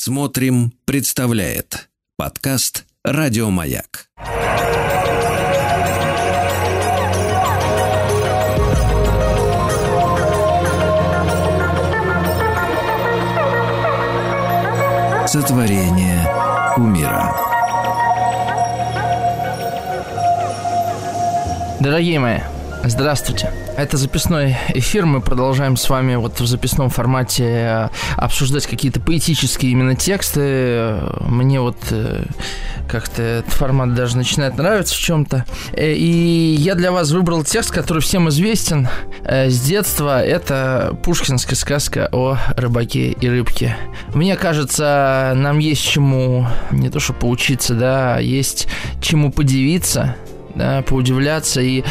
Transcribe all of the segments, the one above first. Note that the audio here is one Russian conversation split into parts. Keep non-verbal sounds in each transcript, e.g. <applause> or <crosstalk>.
Смотрим, представляет подкаст Радиомаяк. Сотворение умира. Дорогие мои, здравствуйте. Это записной эфир. Мы продолжаем с вами вот в записном формате э, обсуждать какие-то поэтические именно тексты. Мне вот э, как-то этот формат даже начинает нравиться в чем-то. Э, и я для вас выбрал текст, который всем известен с детства. Это пушкинская сказка о рыбаке и рыбке. Мне кажется, нам есть чему не то что поучиться, да, а есть чему подивиться да, поудивляться и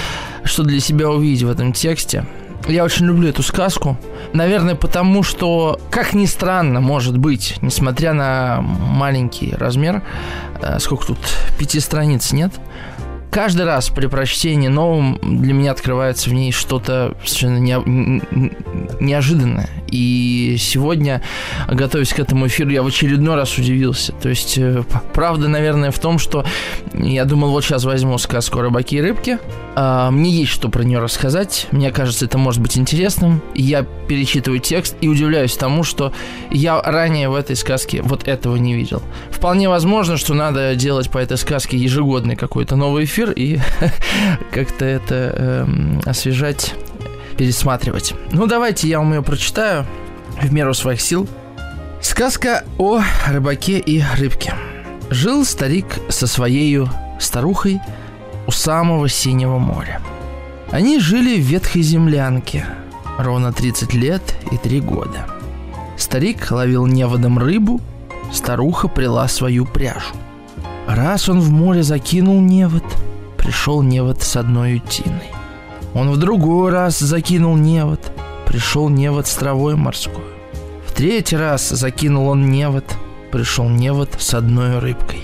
что для себя увидеть в этом тексте. Я очень люблю эту сказку. Наверное, потому что, как ни странно, может быть, несмотря на маленький размер, э, сколько тут, пяти страниц нет, каждый раз при прочтении новым для меня открывается в ней что-то совершенно не, неожиданное. И сегодня, готовясь к этому эфиру, я в очередной раз удивился. То есть, э, правда, наверное, в том, что я думал, вот сейчас возьму сказку «Рыбаки и рыбки». А, мне есть что про нее рассказать. Мне кажется, это может быть интересным. Я перечитываю текст и удивляюсь тому, что я ранее в этой сказке вот этого не видел. Вполне возможно, что надо делать по этой сказке ежегодный какой-то новый эфир и <laughs> как-то это эм, освежать пересматривать. Ну, давайте я вам ее прочитаю в меру своих сил. Сказка о рыбаке и рыбке. Жил старик со своей старухой у самого синего моря. Они жили в ветхой землянке ровно 30 лет и 3 года. Старик ловил неводом рыбу, старуха прила свою пряжу. Раз он в море закинул невод, пришел невод с одной утиной. Он в другой раз закинул невод. Пришел невод с травой морской. В третий раз закинул он невод. Пришел невод с одной рыбкой.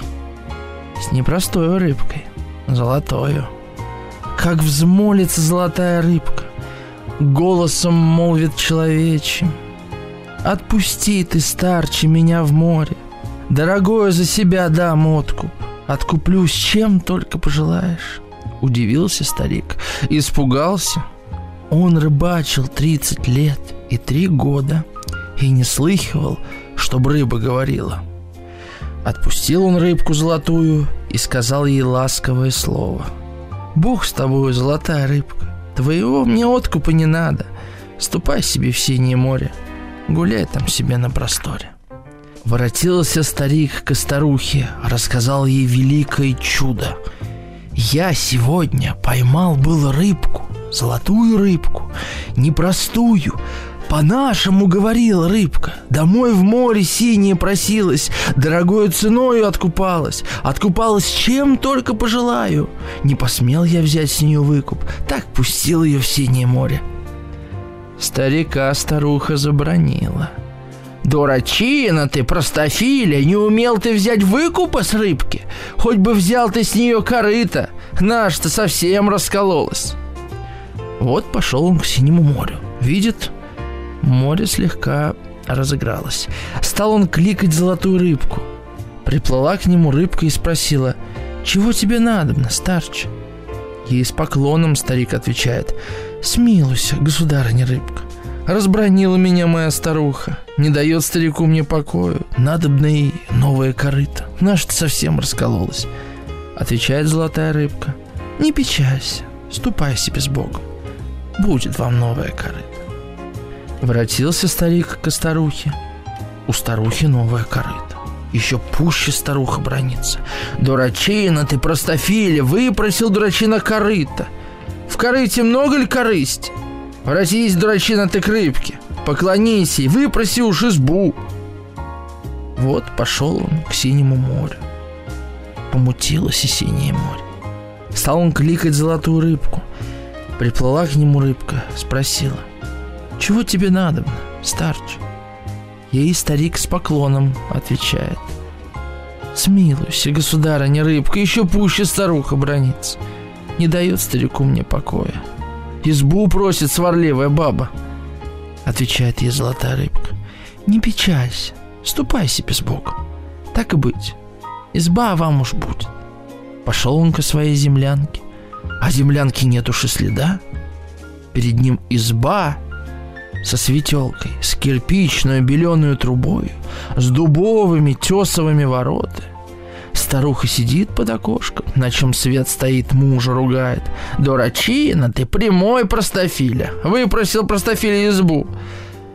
С непростой рыбкой. Золотою. Как взмолится золотая рыбка. Голосом молвит человечим. Отпусти ты, старче, меня в море. Дорогое за себя дам откуп. Откуплюсь, чем только пожелаешь. Удивился старик, испугался. Он рыбачил 30 лет и три года и не слыхивал, чтоб рыба говорила. Отпустил он рыбку золотую и сказал ей ласковое слово. «Бог с тобою, золотая рыбка, твоего мне откупа не надо. Ступай себе в синее море, гуляй там себе на просторе». Воротился старик к старухе, рассказал ей великое чудо – я сегодня поймал был рыбку, золотую рыбку, непростую, по-нашему говорила рыбка. Домой в море синее просилась, дорогою ценою откупалась. Откупалась чем только пожелаю. Не посмел я взять с нее выкуп, так пустил ее в синее море. Старика старуха забронила – Дурачина ты, простофиля, не умел ты взять выкупа с рыбки? Хоть бы взял ты с нее корыто, наш-то совсем раскололась. Вот пошел он к синему морю. Видит, море слегка разыгралось. Стал он кликать золотую рыбку. Приплыла к нему рыбка и спросила, «Чего тебе надобно, старче?» Ей с поклоном старик отвечает, «Смилуйся, государыня рыбка, Разбронила меня моя старуха. Не дает старику мне покою. Надобно и новая корыта. Наша-то совсем раскололась. Отвечает золотая рыбка. Не печалься. Ступай себе с Богом. Будет вам новая корыта. Воротился старик к старухе. У старухи новая корыта. Еще пуще старуха бронится. Дурачина ты, простофиля, выпросил дурачина корыта. В корыте много ли корысти? Воротись, дурачина ты к рыбке, поклонись ей, выпроси уж избу. Вот пошел он к синему морю. Помутилось и синее море. Стал он кликать золотую рыбку. Приплыла к нему рыбка, спросила. «Чего тебе надо, старче?» Ей старик с поклоном отвечает. «Смилуйся, государыня рыбка, еще пуще старуха бронится. Не дает старику мне покоя. Избу просит сварливая баба. Отвечает ей золотая рыбка. Не печалься, Ступай себе с Богом. Так и быть, изба вам уж будет. Пошел он ко своей землянке, а землянки нет уж и следа. Перед ним изба со светелкой, с кирпичной беленую трубой, с дубовыми тесовыми воротами. Старуха сидит под окошком, на чем свет стоит, мужа ругает. «Дурачина ты, прямой простофиля! Выпросил простофиля избу!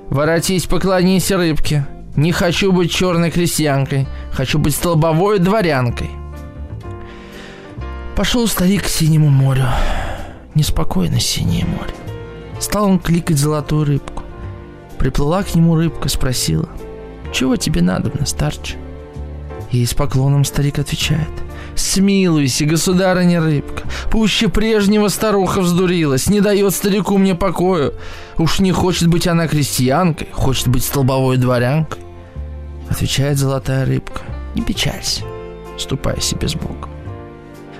Воротись, поклонись рыбке! Не хочу быть черной крестьянкой, хочу быть столбовой дворянкой!» Пошел старик к синему морю. Неспокойно синее море. Стал он кликать золотую рыбку. Приплыла к нему рыбка, спросила, «Чего тебе надо, старче?» И с поклоном старик отвечает, «Смилуйся, государыня рыбка, пуще прежнего старуха вздурилась, не дает старику мне покою. Уж не хочет быть она крестьянкой, хочет быть столбовой дворянкой». Отвечает золотая рыбка, «Не печалься, ступай себе с Богом».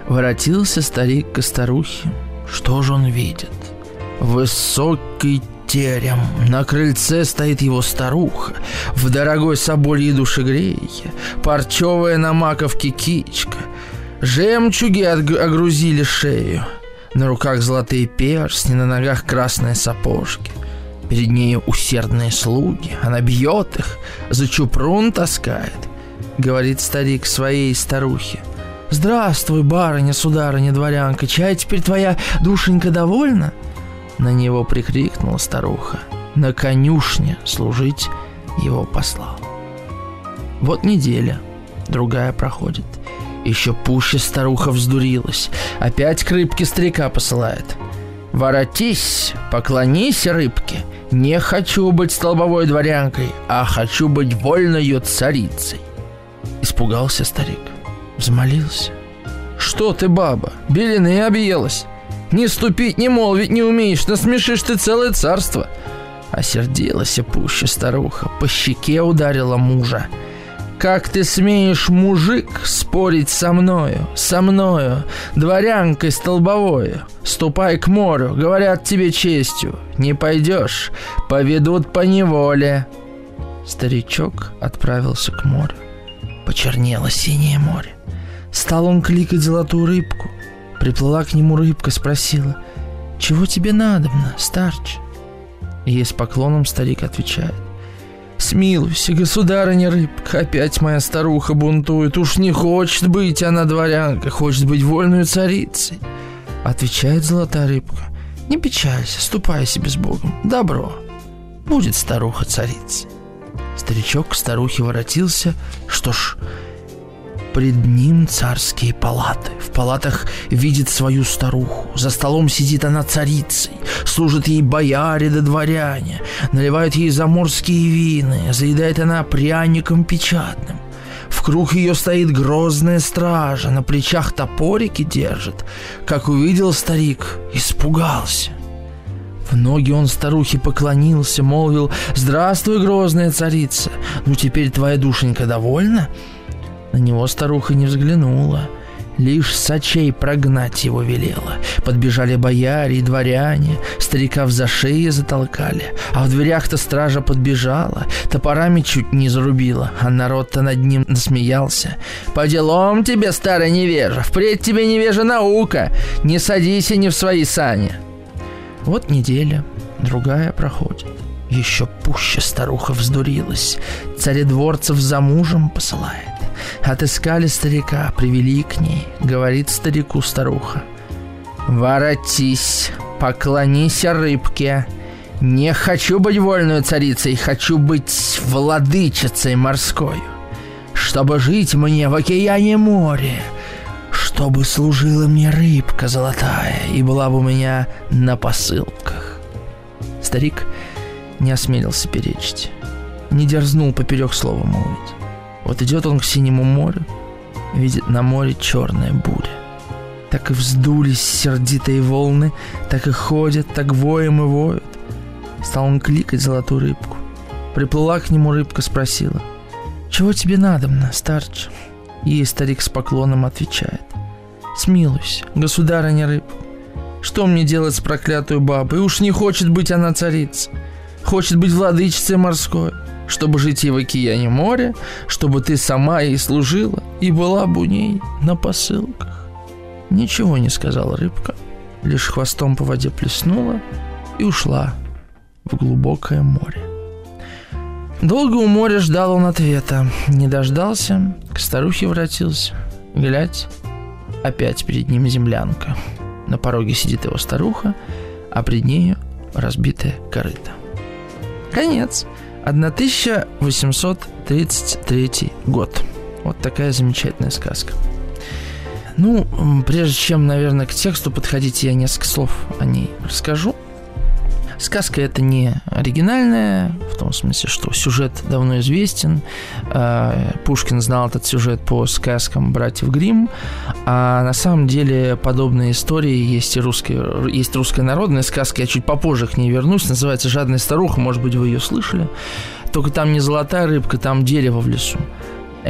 Воротился старик к старухе. Что же он видит? Высокий терем. На крыльце стоит его старуха, в дорогой собольей душегрейке, парчевая на маковке кичка. Жемчуги огрузили шею. На руках золотые перстни, на ногах красные сапожки. Перед нею усердные слуги. Она бьет их, за чупрун таскает. Говорит старик своей старухе. «Здравствуй, барыня, сударыня, дворянка, чай теперь твоя душенька довольна?» На него прикрикнула старуха. На конюшне служить его послал. Вот неделя, другая проходит. Еще пуще старуха вздурилась. Опять к рыбке старика посылает. «Воротись, поклонись рыбке. Не хочу быть столбовой дворянкой, а хочу быть вольною царицей». Испугался старик. Взмолился. «Что ты, баба, белины объелась? Не ступить, не молвить не умеешь, насмешишь ты целое царство!» Осердилась пуще старуха, по щеке ударила мужа. «Как ты смеешь, мужик, спорить со мною, со мною, дворянкой столбовою? Ступай к морю, говорят тебе честью. Не пойдешь, поведут по неволе». Старичок отправился к морю. Почернело синее море. Стал он кликать золотую рыбку. Приплыла к нему рыбка, спросила, «Чего тебе надобно, старч?» И с поклоном старик отвечает, «Смилуйся, государыня рыбка, опять моя старуха бунтует, уж не хочет быть она дворянка, хочет быть вольной царицей». Отвечает золотая рыбка, «Не печалься, ступай себе с Богом, добро, будет старуха царицей». Старичок к старухе воротился, что ж, Пред ним царские палаты. В палатах видит свою старуху. За столом сидит она царицей. Служат ей бояре да дворяне. Наливают ей заморские вины. Заедает она пряником печатным. В круг ее стоит грозная стража, на плечах топорики держит. Как увидел старик, испугался. В ноги он старухе поклонился, молвил «Здравствуй, грозная царица! Ну теперь твоя душенька довольна?» На него старуха не взглянула, лишь сачей прогнать его велела. Подбежали бояре и дворяне, старика за шеи затолкали, а в дверях-то стража подбежала, топорами чуть не зарубила, а народ-то над ним насмеялся. «По делам тебе, старая невежа, впредь тебе невежа наука, не садись и не в свои сани». Вот неделя, другая проходит. Еще пуще старуха вздурилась, царедворцев за мужем посылает. Отыскали старика, привели к ней. Говорит старику старуха. «Воротись, поклонись рыбке. Не хочу быть вольной царицей, хочу быть владычицей морской. Чтобы жить мне в океане море, чтобы служила мне рыбка золотая и была бы у меня на посылках». Старик не осмелился перечить, не дерзнул поперек слова молвить. Вот идет он к синему морю, видит на море черная буря. Так и вздулись сердитые волны, так и ходят, так воем и воют. Стал он кликать золотую рыбку. Приплыла к нему рыбка, спросила, «Чего тебе надобно, старч?» Ей старик с поклоном отвечает, «Смилуйся, государыня рыбка, что мне делать с проклятой бабой? Уж не хочет быть она царицей, хочет быть владычицей морской. чтобы жить ей в океане море, чтобы ты сама ей служила и была бы у ней на посылках. Ничего не сказала рыбка, лишь хвостом по воде плеснула и ушла в глубокое море. Долго у моря ждал он ответа, не дождался, к старухе вратился. Глядь, опять перед ним землянка. На пороге сидит его старуха, а пред нею разбитая корыто. Конец. 1833 год. Вот такая замечательная сказка. Ну, прежде чем, наверное, к тексту подходить, я несколько слов о ней расскажу. Сказка это не оригинальная, том смысле, что сюжет давно известен. А, Пушкин знал этот сюжет по сказкам братьев Гримм, а на самом деле подобные истории есть и русские, есть русская народная сказка, я чуть попозже к ней вернусь, называется «Жадная старуха», может быть, вы ее слышали. Только там не золотая рыбка, там дерево в лесу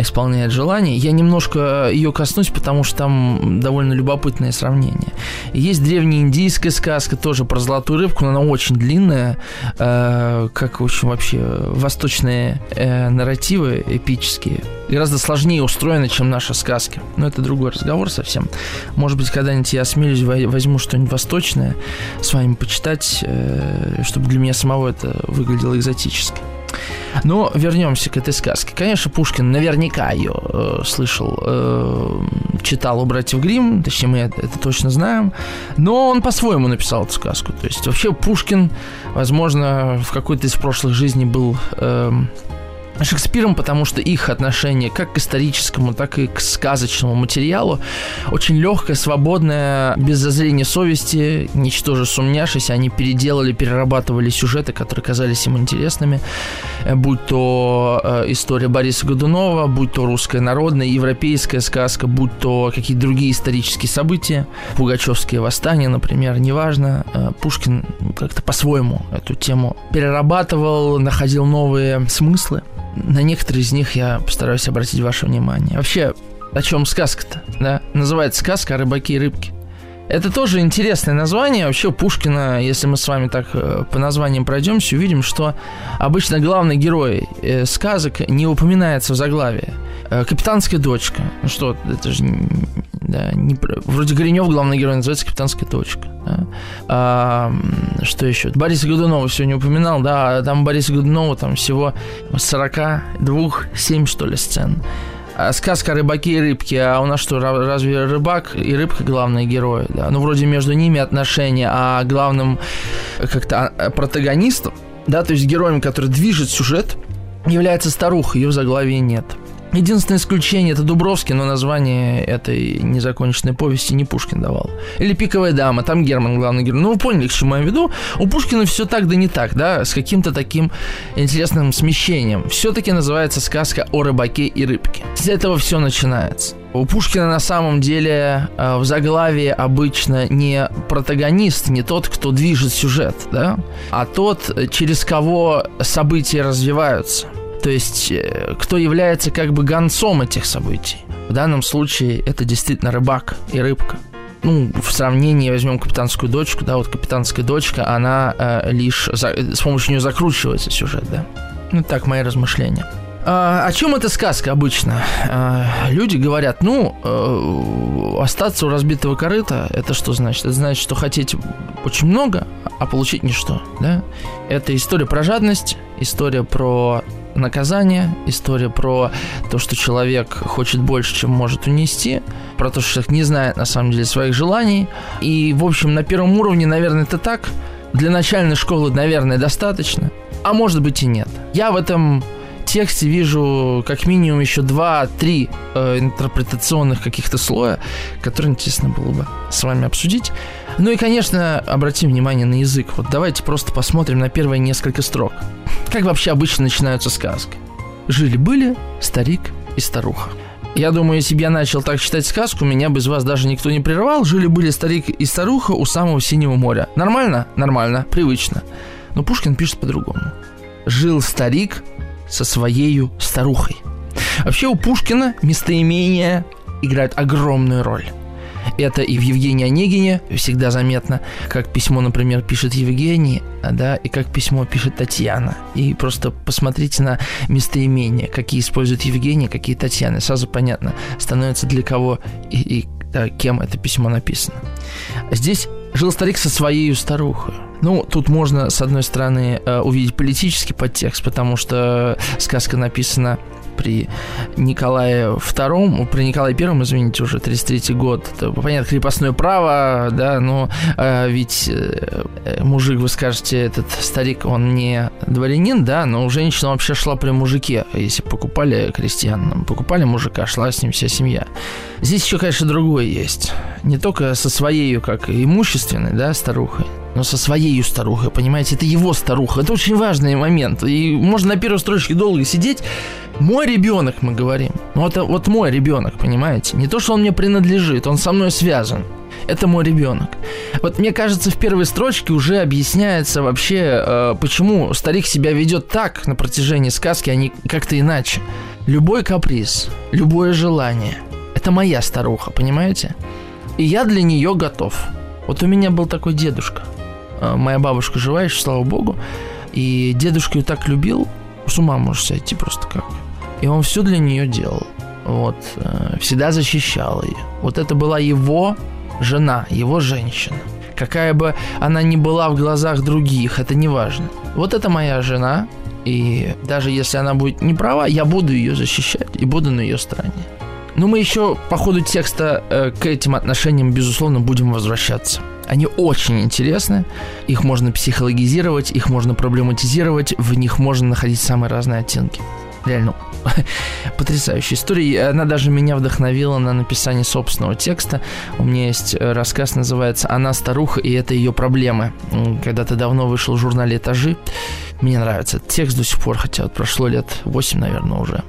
исполняет желание. Я немножко ее коснусь, потому что там довольно любопытное сравнение. Есть древняя индийская сказка тоже про золотую рыбку, но она очень длинная, э, как, в общем, вообще восточные э, нарративы эпические. Гораздо сложнее устроены, чем наши сказки. Но это другой разговор совсем. Может быть, когда-нибудь я осмелюсь, возьму что-нибудь восточное с вами почитать, э, чтобы для меня самого это выглядело экзотически. Но вернемся к этой сказке. Конечно, Пушкин наверняка ее э, слышал, э, читал у братьев Грим, точнее мы это точно знаем, но он по-своему написал эту сказку. То есть вообще Пушкин, возможно, в какой-то из прошлых жизней был э, Шекспиром, потому что их отношение как к историческому, так и к сказочному материалу очень легкое, свободное, без зазрения совести, ничтоже сумняшись, они переделали, перерабатывали сюжеты, которые казались им интересными, э, будь то э, история Бориса Годунова, будь то русская народная, европейская сказка, будь то какие-то другие исторические события, пугачевские восстания, например, неважно, э, Пушкин как-то по-своему эту тему перерабатывал, находил новые смыслы на некоторые из них я постараюсь обратить ваше внимание. Вообще, о чем сказка-то? Да? Называется сказка о рыбаке и рыбке. Это тоже интересное название. Вообще Пушкина, если мы с вами так э, по названиям пройдемся, увидим, что обычно главный герой э, сказок не упоминается в заглавии. Э, капитанская дочка. Ну что, это же да, не, вроде Гринев главный герой называется капитанская дочка. Да? А, что еще? Бориса Годунова сегодня упоминал, да, там Бориса Годунова там всего 42, 7 что ли сцен. А сказка о рыбаке и рыбке, а у нас что, разве рыбак и рыбка главные герои? Да? Ну, вроде между ними отношения, а главным как-то а, протагонистом, да, то есть героем, который движет сюжет, является старуха, ее в заглавии нет. Единственное исключение это Дубровский, но название этой незаконченной повести не Пушкин давал. Или «Пиковая дама», там Герман главный герой. Ну, вы поняли, к чему я веду. У Пушкина все так да не так, да, с каким-то таким интересным смещением. Все-таки называется сказка о рыбаке и рыбке. С этого все начинается. У Пушкина на самом деле э, в заглавии обычно не протагонист, не тот, кто движет сюжет, да, а тот, через кого события развиваются. То есть, э, кто является как бы гонцом этих событий. В данном случае это действительно рыбак и рыбка. Ну, в сравнении возьмем капитанскую дочку, да, вот капитанская дочка, она э, лишь за, с помощью нее закручивается сюжет, да. Ну, так мои размышления. А, о чем эта сказка обычно? А, люди говорят, ну, э, остаться у разбитого корыта, это что значит? Это значит, что хотеть очень много, а получить ничто, да? Это история про жадность, история про наказание, история про то, что человек хочет больше, чем может унести, про то, что человек не знает на самом деле своих желаний. И, в общем, на первом уровне, наверное, это так. Для начальной школы, наверное, достаточно. А может быть и нет. Я в этом тексте вижу как минимум еще два-три э, интерпретационных каких-то слоя, которые интересно было бы с вами обсудить. Ну и, конечно, обратим внимание на язык. Вот давайте просто посмотрим на первые несколько строк. Как вообще обычно начинаются сказки? Жили-были старик и старуха. Я думаю, если бы я начал так читать сказку, меня бы из вас даже никто не прервал. Жили-были старик и старуха у самого синего моря. Нормально? Нормально, привычно. Но Пушкин пишет по-другому. Жил старик со своей старухой. Вообще у Пушкина местоимения играют огромную роль. Это и в Евгении Онегине всегда заметно, как письмо, например, пишет Евгений, да, и как письмо пишет Татьяна. И просто посмотрите на местоимения, какие использует Евгений, какие Татьяны. Сразу понятно, становится для кого и, и да, кем это письмо написано. Здесь жил старик со своей старухой. Ну, тут можно, с одной стороны, э, увидеть политический подтекст, потому что сказка написана при Николае II, при Николае I, извините, уже 33 год, это, понятно, крепостное право, да, но э, ведь э, мужик, вы скажете, этот старик, он не дворянин, да, но женщина вообще шла при мужике, если покупали крестьян, покупали мужика, шла с ним вся семья. Здесь еще, конечно, другое есть. Не только со своей, как имущественной, да, старухой, но со своей старухой, понимаете? Это его старуха. Это очень важный момент. И можно на первой строчке долго сидеть. Мой ребенок, мы говорим. Ну, это вот мой ребенок, понимаете? Не то, что он мне принадлежит, он со мной связан. Это мой ребенок. Вот мне кажется, в первой строчке уже объясняется вообще, э, почему старик себя ведет так на протяжении сказки, а не как-то иначе. Любой каприз, любое желание – это моя старуха, понимаете? И я для нее готов. Вот у меня был такой дедушка – моя бабушка жива еще, слава богу. И дедушка ее так любил, с ума можешь сойти просто как. И он все для нее делал. Вот. Э, всегда защищал ее. Вот это была его жена, его женщина. Какая бы она ни была в глазах других, это не важно. Вот это моя жена, и даже если она будет не права, я буду ее защищать и буду на ее стороне. Но мы еще по ходу текста э, к этим отношениям, безусловно, будем возвращаться. Они очень интересны, их можно психологизировать, их можно проблематизировать, в них можно находить самые разные оттенки. Реально <laughs> потрясающая история. Она даже меня вдохновила на написание собственного текста. У меня есть э, рассказ, называется «Она старуха, и это ее проблемы». Когда-то давно вышел в журнале «Этажи». Мне нравится этот текст до сих пор, хотя вот прошло лет 8, наверное, уже.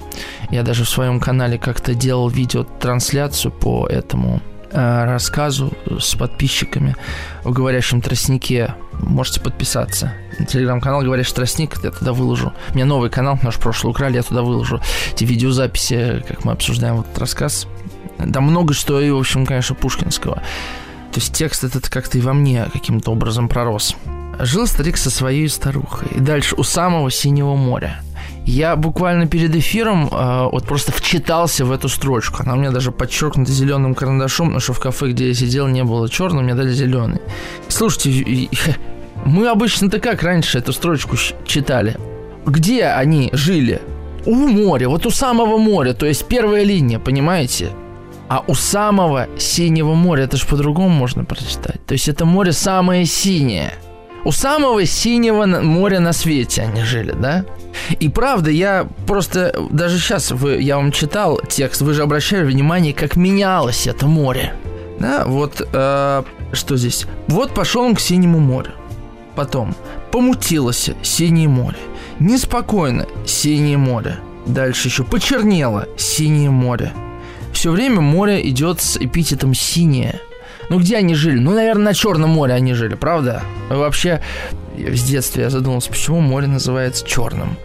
Я даже в своем канале как-то делал видеотрансляцию по этому рассказу с подписчиками в «Говорящем тростнике». Можете подписаться. Телеграм-канал «Говорящий тростник», я туда выложу. У меня новый канал, наш прошлый украли, я туда выложу эти видеозаписи, как мы обсуждаем вот этот рассказ. Да много что и, в общем, конечно, пушкинского. То есть текст этот как-то и во мне каким-то образом пророс. Жил старик со своей старухой. И дальше у самого Синего моря – я буквально перед эфиром э, вот просто вчитался в эту строчку. Она у меня даже подчеркнута зеленым карандашом, потому что в кафе, где я сидел, не было черного, мне дали зеленый. Слушайте, мы обычно-то как раньше эту строчку читали? Где они жили? У моря, вот у самого моря, то есть первая линия, понимаете? А у самого синего моря, это же по-другому можно прочитать. То есть это море самое синее – у самого синего моря на свете они жили, да? И правда, я просто даже сейчас вы, я вам читал текст, вы же обращали внимание, как менялось это море. Да, вот э, что здесь? Вот пошел он к синему морю. Потом помутилось синее море. Неспокойно синее море. Дальше еще почернело синее море. Все время море идет с эпитетом синее. Ну где они жили? Ну, наверное, на Черном море они жили, правда? Вообще, с детства я задумался, почему море называется черным,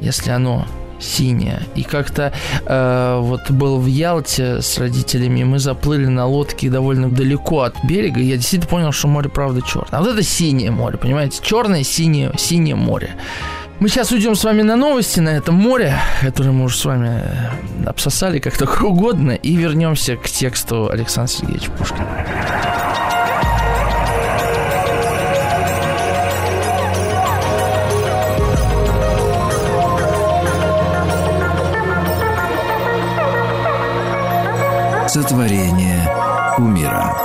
если оно синее. И как-то э, вот был в Ялте с родителями, мы заплыли на лодке довольно далеко от берега, и я действительно понял, что море правда черное. А вот это синее море, понимаете? Черное, синее, синее море. Мы сейчас уйдем с вами на новости на этом море, которое мы уже с вами э, обсосали как только угодно, и вернемся к тексту Александра Сергеевича Пушкина. Сотворение умира.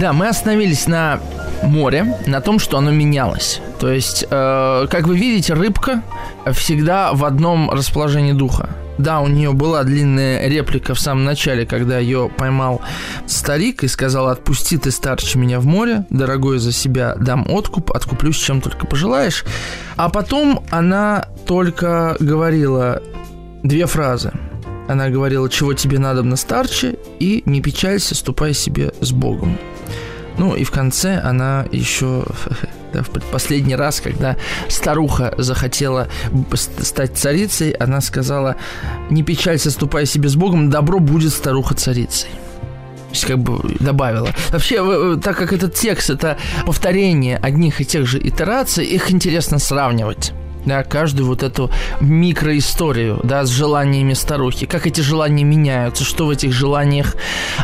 Да, мы остановились на море, на том, что оно менялось. То есть, э, как вы видите, рыбка всегда в одном расположении духа. Да, у нее была длинная реплика в самом начале, когда ее поймал старик и сказал, отпусти ты старче меня в море, дорогой за себя дам откуп, откуплюсь чем только пожелаешь. А потом она только говорила две фразы. Она говорила, чего тебе надо на старче, и не печалься, ступай себе с Богом. Ну и в конце она еще <laughs> да, в последний раз, когда старуха захотела стать царицей, она сказала, не печалься, ступай себе с Богом, добро будет старуха царицей как бы добавила. Вообще, так как этот текст это повторение одних и тех же итераций, их интересно сравнивать да, каждую вот эту микроисторию, да, с желаниями старухи, как эти желания меняются, что в этих желаниях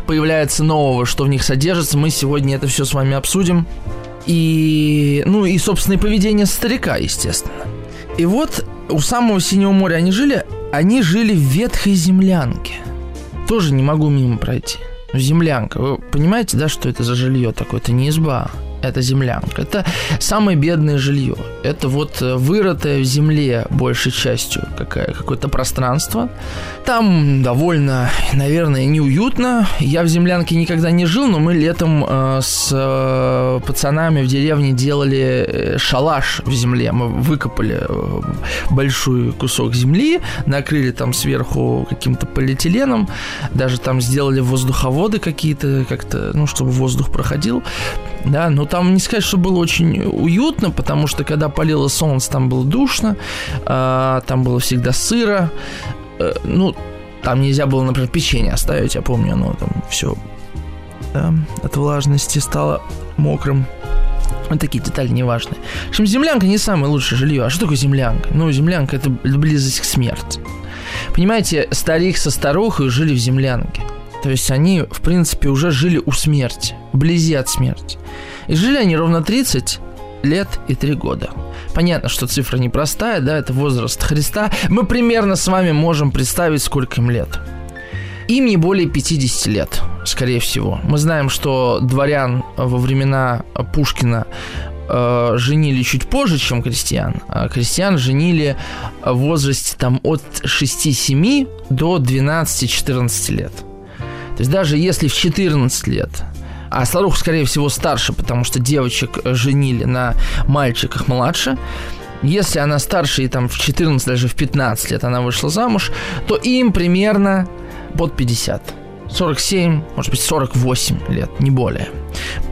появляется нового, что в них содержится, мы сегодня это все с вами обсудим. И, ну, и собственное поведение старика, естественно. И вот у самого Синего моря они жили, они жили в ветхой землянке. Тоже не могу мимо пройти. Землянка. Вы понимаете, да, что это за жилье такое? Это не изба это землянка. Это самое бедное жилье. Это вот э, вырытое в земле большей частью какая, какое-то пространство. Там довольно, наверное, неуютно. Я в землянке никогда не жил, но мы летом э, с э, пацанами в деревне делали э, шалаш в земле. Мы выкопали э, большой кусок земли, накрыли там сверху каким-то полиэтиленом, даже там сделали воздуховоды какие-то, как-то, ну, чтобы воздух проходил. Да, но там не сказать, что было очень уютно, потому что когда палило солнце, там было душно, э, там было всегда сыро. Э, ну, там нельзя было, например, печенье оставить, я помню, оно там все да, от влажности стало мокрым. Вот такие детали неважные. В общем, землянка не самое лучшее жилье. А что такое землянка? Ну, землянка это близость к смерти. Понимаете, старик со старухой жили в землянке. То есть они, в принципе, уже жили у смерти, вблизи от смерти. И жили они ровно 30 лет и 3 года. Понятно, что цифра непростая, да, это возраст Христа. Мы примерно с вами можем представить, сколько им лет. Им не более 50 лет, скорее всего. Мы знаем, что дворян во времена Пушкина э, женили чуть позже, чем крестьян. А крестьян женили в возрасте там от 6-7 до 12-14 лет. То есть даже если в 14 лет а старуха, скорее всего, старше, потому что девочек женили на мальчиках младше. Если она старше и там в 14, даже в 15 лет она вышла замуж, то им примерно под 50. 47, может быть, 48 лет, не более.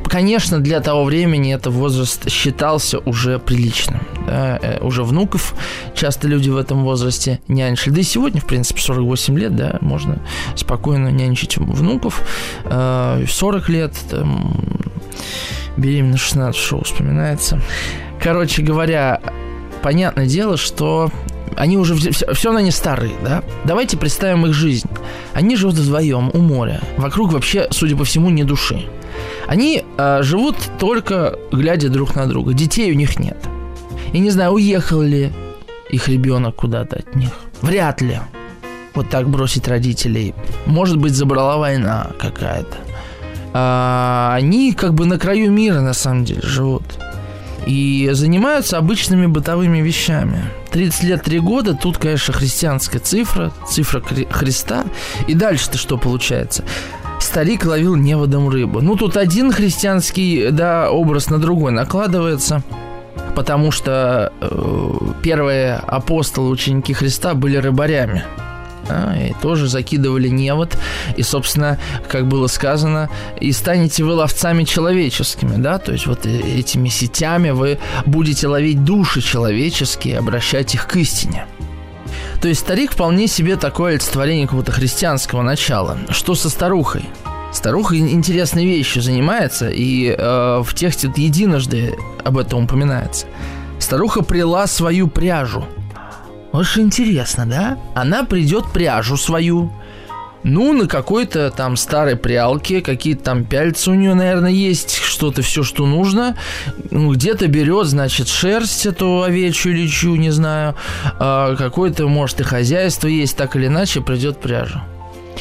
Конечно, для того времени это возраст считался уже приличным. Да? Э, уже внуков часто люди в этом возрасте нянчили. Да и сегодня, в принципе, 48 лет, да, можно спокойно нянчить внуков. 40 э, лет, там, беременна 16 шоу вспоминается. Короче говоря, понятное дело, что они уже все, все не старые, да? Давайте представим их жизнь. Они живут вдвоем у моря. Вокруг вообще, судя по всему, не души. Они э, живут только глядя друг на друга. Детей у них нет. И не знаю, уехал ли их ребенок куда-то от них. Вряд ли. Вот так бросить родителей. Может быть, забрала война какая-то. А, они как бы на краю мира на самом деле живут. И занимаются обычными бытовыми вещами. 30 лет 3 года, тут, конечно, христианская цифра, цифра Христа. И дальше-то что получается? Старик ловил неводом рыбу. Ну, тут один христианский, да, образ на другой накладывается потому что э, первые апостолы, ученики Христа были рыбарями да, и тоже закидывали невод, и, собственно, как было сказано, и станете вы ловцами человеческими, да, то есть вот этими сетями вы будете ловить души человеческие, обращать их к истине. То есть старик вполне себе такое олицетворение какого-то христианского начала. Что со старухой? Старуха интересной вещью занимается, и э, в тексте единожды об этом упоминается. Старуха прила свою пряжу – очень интересно, да? Она придет пряжу свою, ну, на какой-то там старой прялке, какие-то там пяльцы у нее, наверное, есть, что-то, все, что нужно. Ну, где-то берет, значит, шерсть эту овечью лечу, не знаю. А, какое-то, может, и хозяйство есть, так или иначе придет пряжа.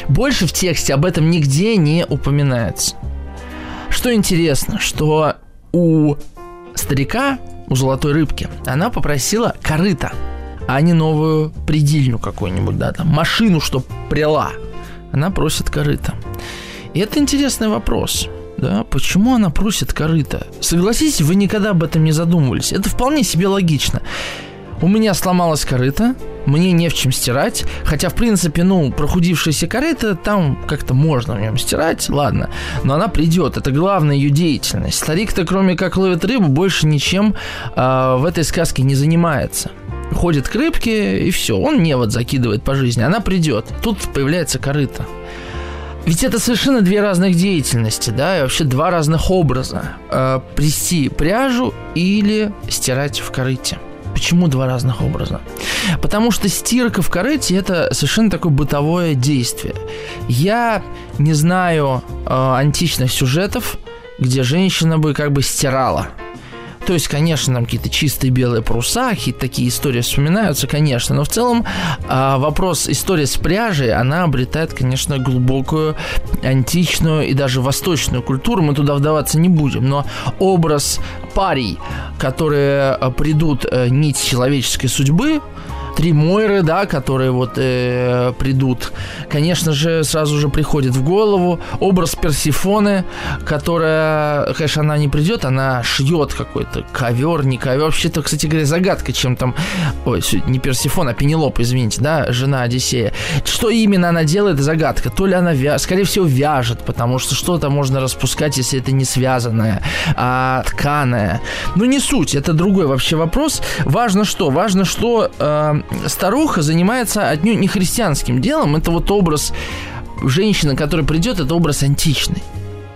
Больше в тексте об этом нигде не упоминается. Что интересно, что у старика, у золотой рыбки, она попросила корыта – а не новую предельню какую-нибудь, да, там, машину, что прила. Она просит корыта. И это интересный вопрос. Да, почему она просит корыта? Согласитесь, вы никогда об этом не задумывались. Это вполне себе логично. У меня сломалась корыта, мне не в чем стирать. Хотя, в принципе, ну, прохудившаяся корыта, там как-то можно в нем стирать, ладно. Но она придет, это главная ее деятельность. Старик-то, кроме как ловит рыбу, больше ничем э, в этой сказке не занимается ходит к рыбке, и все, он не вот закидывает по жизни, она придет. Тут появляется корыто. Ведь это совершенно две разных деятельности, да, и вообще два разных образа. Э, плести пряжу или стирать в корыте. Почему два разных образа? Потому что стирка в корыте это совершенно такое бытовое действие. Я не знаю э, античных сюжетов, где женщина бы как бы стирала то есть, конечно, там какие-то чистые белые паруса, какие-то такие истории вспоминаются, конечно, но в целом а, вопрос истории с пряжей, она обретает, конечно, глубокую античную и даже восточную культуру, мы туда вдаваться не будем, но образ парий, которые а, придут э, нить человеческой судьбы, три Мойры, да, которые вот э, придут. Конечно же, сразу же приходит в голову образ Персифоны, которая, конечно, она не придет, она шьет какой-то ковер, не ковер. Вообще-то, кстати говоря, загадка, чем там... Ой, не Персифон, а Пенелоп, извините, да, жена Одиссея. Что именно она делает, загадка. То ли она, вя... скорее всего, вяжет, потому что что-то можно распускать, если это не связанное, а тканое. Ну, не суть, это другой вообще вопрос. Важно что? Важно, что э, старуха занимается отнюдь не христианским делом. Это вот образ женщины, которая придет, это образ античный.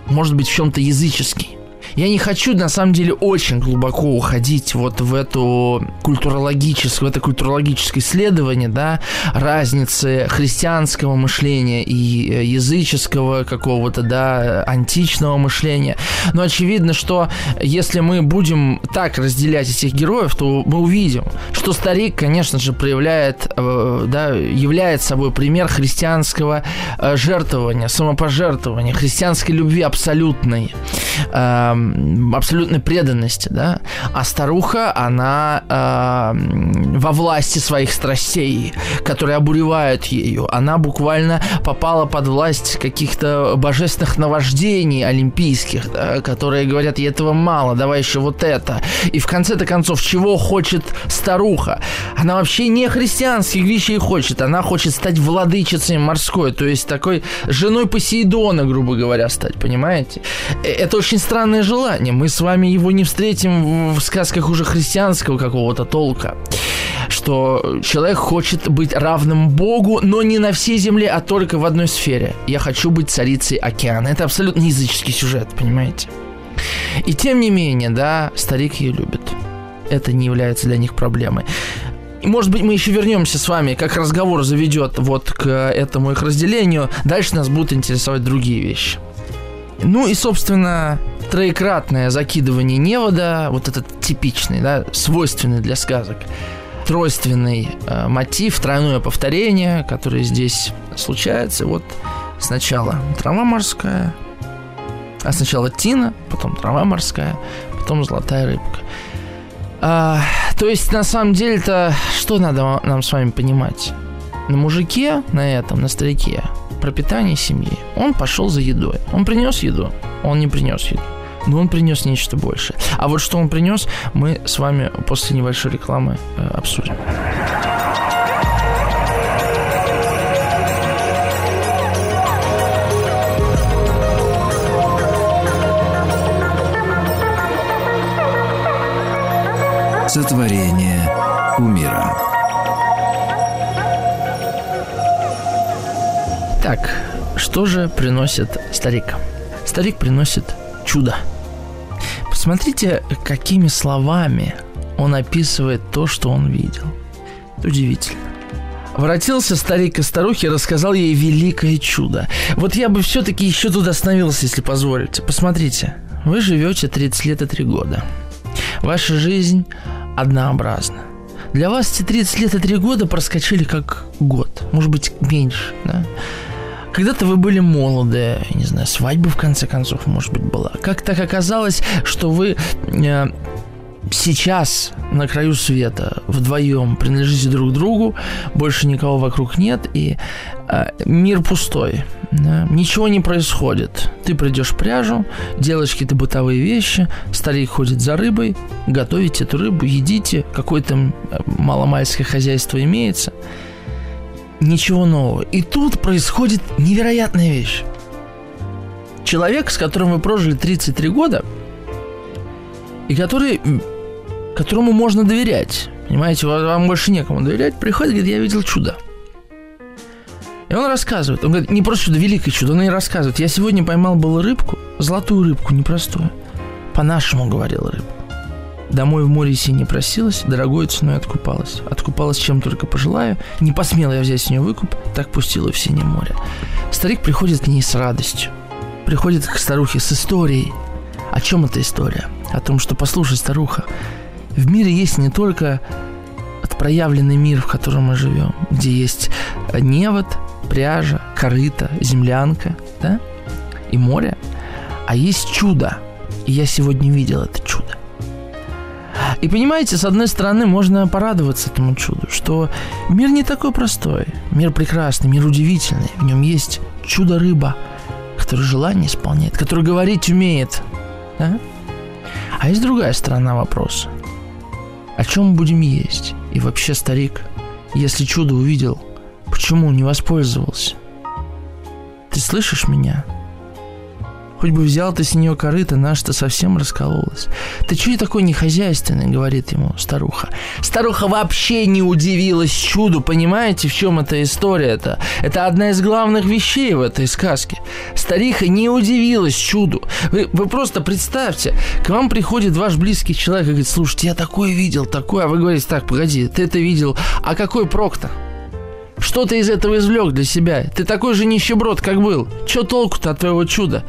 Может быть, в чем-то языческий. Я не хочу, на самом деле, очень глубоко уходить вот в эту культурологическое, в это культурологическое исследование, да, разницы христианского мышления и э, языческого какого-то, да, античного мышления. Но очевидно, что если мы будем так разделять этих героев, то мы увидим, что старик, конечно же, проявляет, э, да, является собой пример христианского э, жертвования, самопожертвования, христианской любви абсолютной эм, абсолютной преданности, да, а старуха, она э, во власти своих страстей, которые обуревают ее, она буквально попала под власть каких-то божественных наваждений олимпийских, да, которые говорят, ей этого мало, давай еще вот это. И в конце-то концов, чего хочет старуха? Она вообще не христианских вещей хочет, она хочет стать владычицей морской, то есть такой женой Посейдона, грубо говоря, стать, понимаете? Э, это очень странное желание желание. Мы с вами его не встретим в сказках уже христианского какого-то толка. Что человек хочет быть равным Богу, но не на всей земле, а только в одной сфере. Я хочу быть царицей океана. Это абсолютно языческий сюжет, понимаете? И тем не менее, да, старик ее любит. Это не является для них проблемой. Может быть, мы еще вернемся с вами, как разговор заведет вот к этому их разделению. Дальше нас будут интересовать другие вещи. Ну и, собственно, троекратное закидывание невода, вот этот типичный, да, свойственный для сказок, тройственный э, мотив, тройное повторение, которое здесь случается. Вот сначала трава морская, а сначала тина, потом трава морская, потом золотая рыбка. А, то есть, на самом деле-то, что надо нам с вами понимать? На мужике, на этом, на старике, пропитание семьи, он пошел за едой. Он принес еду, он не принес еду но он принес нечто большее. А вот что он принес, мы с вами после небольшой рекламы э, обсудим. Сотворение умира. Так, что же приносит старик? Старик приносит чудо. Посмотрите, какими словами он описывает то, что он видел. Удивительно. Воротился старик и старухи и рассказал ей великое чудо. Вот я бы все-таки еще тут остановился, если позволите. Посмотрите, вы живете 30 лет и 3 года. Ваша жизнь однообразна. Для вас эти 30 лет и 3 года проскочили как год, может быть, меньше, да? Когда-то вы были молоды, не знаю, свадьба в конце концов, может быть, была. Как так оказалось, что вы э, сейчас на краю света вдвоем принадлежите друг другу, больше никого вокруг нет, и э, мир пустой. Да, ничего не происходит. Ты придешь пряжу, делаешь какие-то бытовые вещи, старик ходит за рыбой, готовите эту рыбу, едите, какое-то э, маломальское хозяйство имеется. Ничего нового. И тут происходит невероятная вещь. Человек, с которым вы прожили 33 года, и который, которому можно доверять, понимаете, вам больше некому доверять, приходит и говорит, я видел чудо. И он рассказывает. Он говорит, не просто чудо, великое чудо. Он и рассказывает. Я сегодня поймал было рыбку, золотую рыбку, непростую. По-нашему говорил рыбка. Домой в море си не просилась, дорогой ценой откупалась. Откупалась чем только пожелаю. Не посмела я взять с нее выкуп, так пустила в синее море. Старик приходит к ней с радостью. Приходит к старухе с историей. О чем эта история? О том, что, послушай, старуха, в мире есть не только проявленный мир, в котором мы живем, где есть невод, пряжа, корыта, землянка, да, и море, а есть чудо. И я сегодня видел это. И понимаете, с одной стороны, можно порадоваться этому чуду, что мир не такой простой, мир прекрасный, мир удивительный, в нем есть чудо-рыба, который желание исполняет, который говорить умеет. Да? А есть другая сторона вопроса. О чем мы будем есть? И вообще, старик, если чудо увидел, почему не воспользовался? Ты слышишь меня? Хоть бы взял ты с нее корыто, наш-то совсем раскололась. Ты чего такой нехозяйственный, говорит ему старуха. Старуха вообще не удивилась чуду, понимаете, в чем эта история-то? Это одна из главных вещей в этой сказке. Стариха не удивилась чуду. Вы, вы просто представьте, к вам приходит ваш близкий человек и говорит, слушайте, я такое видел, такое, а вы говорите, так, погоди, ты это видел, а какой прок-то? Что ты из этого извлек для себя? Ты такой же нищеброд, как был. Че толку-то от твоего чуда?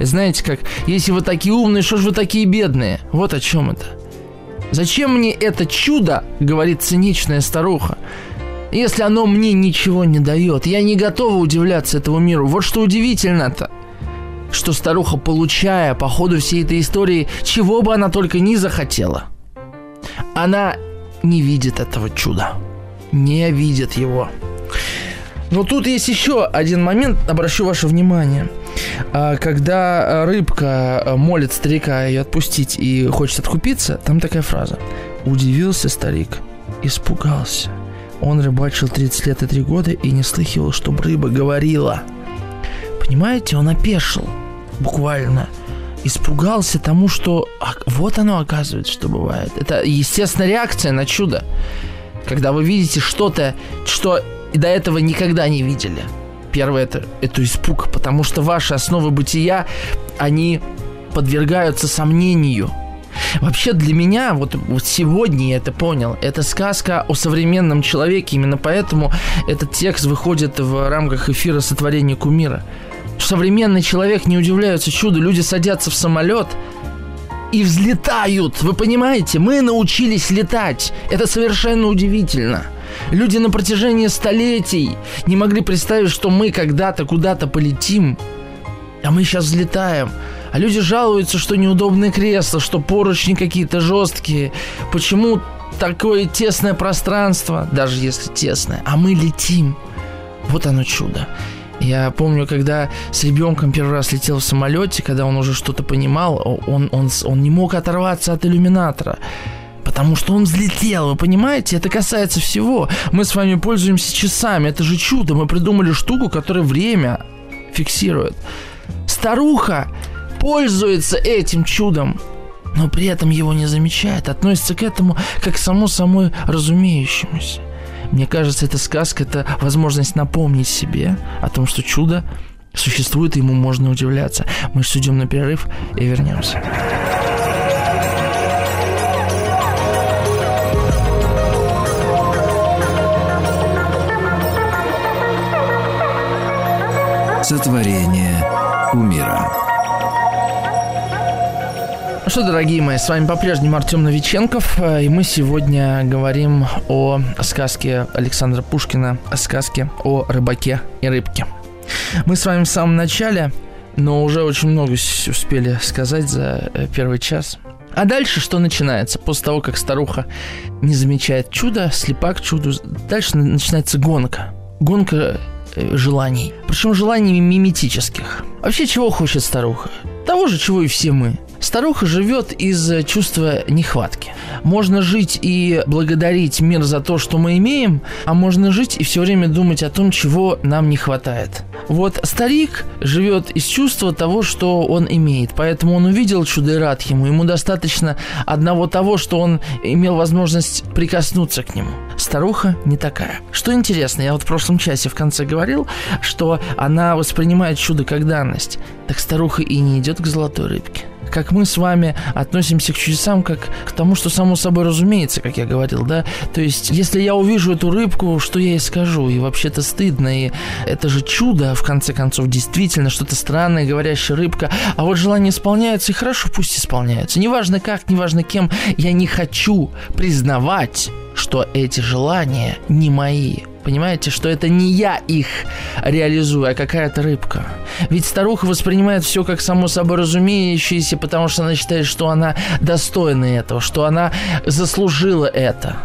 Знаете как, если вы такие умные, что ж вы такие бедные? Вот о чем это. Зачем мне это чудо, говорит циничная старуха, если оно мне ничего не дает? Я не готова удивляться этому миру. Вот что удивительно-то что старуха, получая по ходу всей этой истории, чего бы она только не захотела, она не видит этого чуда. Не видит его. Но тут есть еще один момент, обращу ваше внимание. А, когда рыбка а, молит старика ее отпустить и хочет откупиться, там такая фраза. Удивился старик, испугался. Он рыбачил 30 лет и 3 года и не слыхивал, чтобы рыба говорила. Понимаете, он опешил, буквально. Испугался тому, что а, вот оно оказывается, что бывает. Это естественная реакция на чудо. Когда вы видите что-то, что и до этого никогда не видели. Первое это, это испуг, потому что ваши основы бытия, они подвергаются сомнению. Вообще для меня, вот, вот сегодня я это понял, это сказка о современном человеке, именно поэтому этот текст выходит в рамках эфира сотворения кумира. Современный человек не удивляется чуду, люди садятся в самолет, и взлетают. Вы понимаете, мы научились летать. Это совершенно удивительно. Люди на протяжении столетий не могли представить, что мы когда-то куда-то полетим, а мы сейчас взлетаем. А люди жалуются, что неудобные кресла, что поручни какие-то жесткие. Почему такое тесное пространство, даже если тесное, а мы летим. Вот оно чудо. Я помню, когда с ребенком первый раз летел в самолете, когда он уже что-то понимал, он, он, он не мог оторваться от иллюминатора. Потому что он взлетел, вы понимаете? Это касается всего. Мы с вами пользуемся часами. Это же чудо. Мы придумали штуку, которая время фиксирует. Старуха пользуется этим чудом, но при этом его не замечает. Относится к этому как к само собой разумеющемуся. Мне кажется, эта сказка – это возможность напомнить себе о том, что чудо существует, и ему можно удивляться. Мы судим на перерыв и вернемся. Сотворение умира. Ну что, дорогие мои, с вами по-прежнему Артем Новиченков, э, и мы сегодня говорим о сказке Александра Пушкина, о сказке о рыбаке и рыбке. Мы с вами в самом начале, но уже очень много успели сказать за э, первый час. А дальше что начинается? После того, как старуха не замечает чудо, слепак чуду, дальше начинается гонка. Гонка желаний. Причем желаний миметических. Вообще, чего хочет старуха? Того же, чего и все мы. Старуха живет из э, чувства нехватки. Можно жить и благодарить мир за то, что мы имеем, а можно жить и все время думать о том, чего нам не хватает. Вот старик живет из чувства того, что он имеет. Поэтому он увидел чудо и рад ему. Ему достаточно одного того, что он имел возможность прикоснуться к нему. Старуха не такая. Что интересно, я вот в прошлом часе в конце говорил, что она воспринимает чудо как данность. Так старуха и не идет к золотой рыбке как мы с вами относимся к чудесам, как к тому, что само собой разумеется, как я говорил, да. То есть, если я увижу эту рыбку, что я ей скажу? И вообще-то стыдно, и это же чудо, в конце концов, действительно, что-то странное, говорящая рыбка. А вот желание исполняется, и хорошо, пусть исполняются. Неважно как, неважно кем, я не хочу признавать, что эти желания не мои. Понимаете, что это не я их реализую, а какая-то рыбка. Ведь старуха воспринимает все как само собой разумеющееся, потому что она считает, что она достойна этого, что она заслужила это.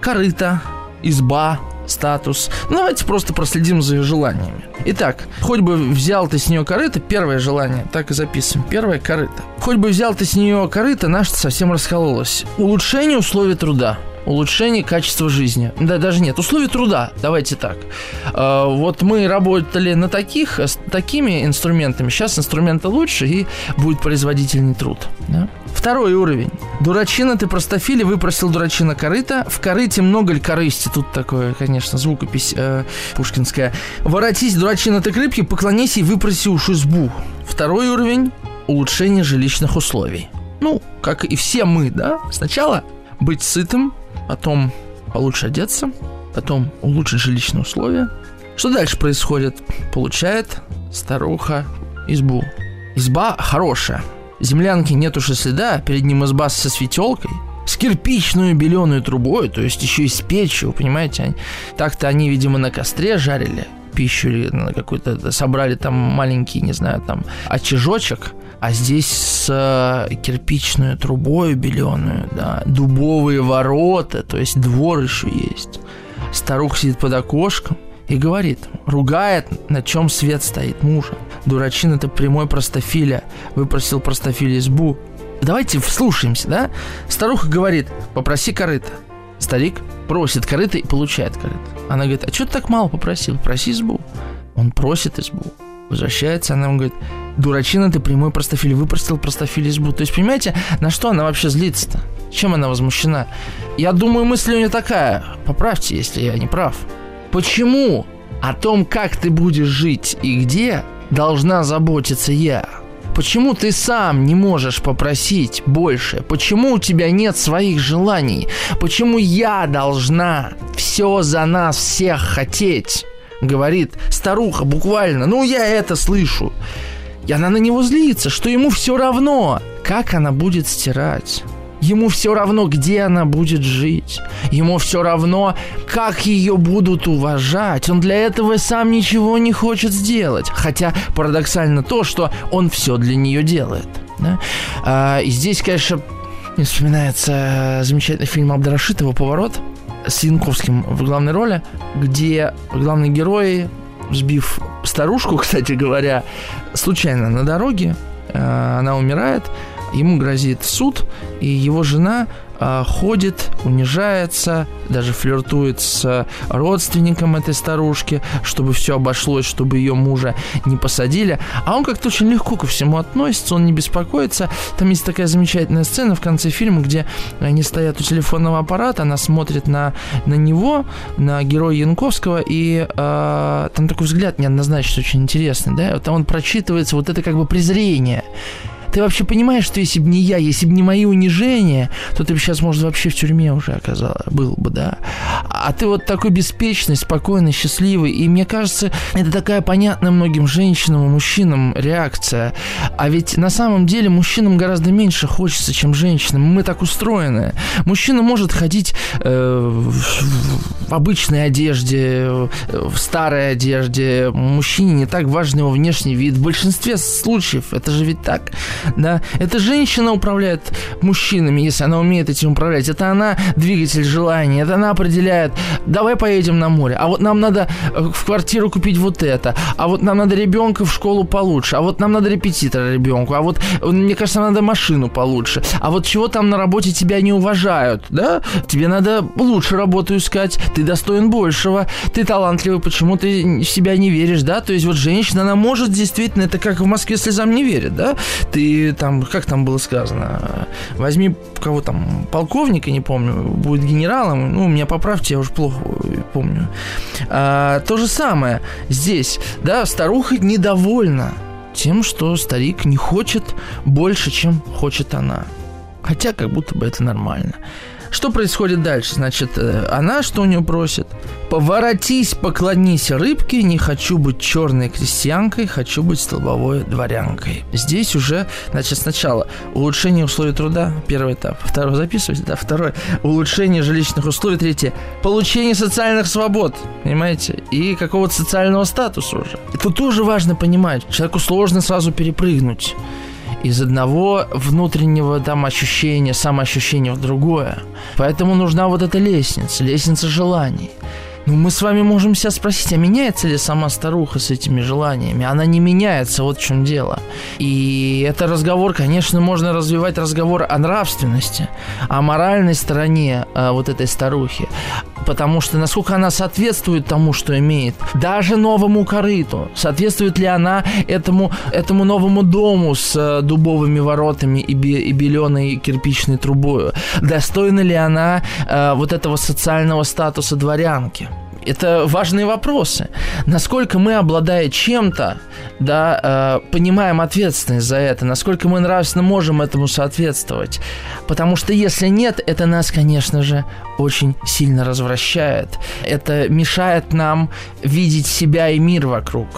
Корыто, изба, статус. Ну, давайте просто проследим за ее желаниями. Итак, хоть бы взял ты с нее корыто, первое желание, так и записываем. Первое корыто. Хоть бы взял ты с нее корыто, наш совсем раскололось. Улучшение условий труда улучшение качества жизни. Да, даже нет, условий труда, давайте так. Э, вот мы работали на таких, с такими инструментами, сейчас инструменты лучше и будет производительный труд. Да? Второй уровень. Дурачина ты простофили, выпросил дурачина корыта. В корыте много ли корысти? Тут такое, конечно, звукопись э, пушкинская. Воротись, дурачина ты к рыбке, поклонись и выпроси уж избу. Второй уровень. Улучшение жилищных условий. Ну, как и все мы, да? Сначала быть сытым, потом получше одеться, потом улучшить жилищные условия. Что дальше происходит? Получает старуха избу. Изба хорошая. Землянки нет уж и следа, перед ним изба со светелкой, с кирпичную беленую трубой, то есть еще и с печью, понимаете? Так-то они, видимо, на костре жарили пищу или на какой-то собрали там маленький, не знаю, там очажочек, а здесь с э, кирпичную трубой беленую, да, дубовые ворота, то есть двор еще есть. Старуха сидит под окошком и говорит, ругает, на чем свет стоит мужа. Дурачин это прямой простофиля, выпросил простофиля избу. Давайте вслушаемся, да? Старуха говорит, попроси корыто. Старик просит корыто и получает корыто. Она говорит, а что ты так мало попросил? Проси избу. Он просит избу. Возвращается, она ему говорит, дурачина ты прямой простофиль, выпростил простофиль избу. То есть, понимаете, на что она вообще злится-то? Чем она возмущена? Я думаю, мысль у нее такая. Поправьте, если я не прав. Почему о том, как ты будешь жить и где, должна заботиться я? Почему ты сам не можешь попросить больше? Почему у тебя нет своих желаний? Почему я должна все за нас всех хотеть? Говорит старуха буквально. Ну, я это слышу. И она на него злится, что ему все равно, как она будет стирать. Ему все равно, где она будет жить. Ему все равно, как ее будут уважать. Он для этого сам ничего не хочет сделать. Хотя парадоксально то, что он все для нее делает. Да? А, и здесь, конечно, вспоминается замечательный фильм Абдрашитова «Поворот» с Янковским в главной роли, где главный герой, сбив старушку, <laughs> кстати говоря, случайно на дороге, э, она умирает, ему грозит суд, и его жена ходит, унижается, даже флиртует с родственником этой старушки, чтобы все обошлось, чтобы ее мужа не посадили. А он как-то очень легко ко всему относится, он не беспокоится. Там есть такая замечательная сцена в конце фильма, где они стоят у телефонного аппарата, она смотрит на, на него, на героя Янковского, и э, там такой взгляд неоднозначно очень интересный, да, там он прочитывается вот это как бы презрение ты вообще понимаешь, что если бы не я, если бы не мои унижения, то ты бы сейчас, может, вообще в тюрьме уже оказалось, был бы, да? А ты вот такой беспечный, спокойный, счастливый. И мне кажется, это такая понятная многим женщинам и мужчинам реакция. А ведь на самом деле мужчинам гораздо меньше хочется, чем женщинам. Мы так устроены. Мужчина может ходить э, в, в обычной одежде, в старой одежде. Мужчине не так важен его внешний вид. В большинстве случаев это же ведь так. Да. Это женщина управляет мужчинами, если она умеет этим управлять. Это она двигатель желания, это она определяет, давай поедем на море, а вот нам надо э, в квартиру купить вот это, а вот нам надо ребенка в школу получше, а вот нам надо репетитора ребенку, а вот, мне кажется, надо машину получше, а вот чего там на работе тебя не уважают, да? Тебе надо лучше работу искать, ты достоин большего, ты талантливый, почему ты в себя не веришь, да? То есть вот женщина, она может действительно, это как в Москве слезам не верит, да? Ты там, как там было сказано, возьми кого там, полковника, не помню, будет генералом, ну, меня поправьте, я уже плохо помню. А, то же самое здесь, да, старуха недовольна тем, что старик не хочет больше, чем хочет она. Хотя как будто бы это нормально. Что происходит дальше? Значит, э, она что у нее просит? Поворотись, поклонись рыбке, не хочу быть черной крестьянкой, хочу быть столбовой дворянкой. Здесь уже, значит, сначала улучшение условий труда, первый этап. Второй, записывайте, да, второй. Улучшение жилищных условий, третье. Получение социальных свобод, понимаете? И какого-то социального статуса уже. Тут тоже важно понимать, человеку сложно сразу перепрыгнуть из одного внутреннего там ощущения, самоощущения в другое. Поэтому нужна вот эта лестница, лестница желаний. Ну, мы с вами можем себя спросить, а меняется ли сама старуха с этими желаниями? Она не меняется, вот в чем дело. И это разговор, конечно, можно развивать разговор о нравственности, о моральной стороне а, вот этой старухи. Потому что насколько она соответствует тому, что имеет, даже новому корыту, соответствует ли она этому, этому новому дому с а, дубовыми воротами и, бе, и беленой кирпичной трубой, достойна ли она а, вот этого социального статуса дворянки это важные вопросы. Насколько мы, обладая чем-то, да, э, понимаем ответственность за это, насколько мы нравственно можем этому соответствовать. Потому что если нет, это нас, конечно же, очень сильно развращает. Это мешает нам видеть себя и мир вокруг.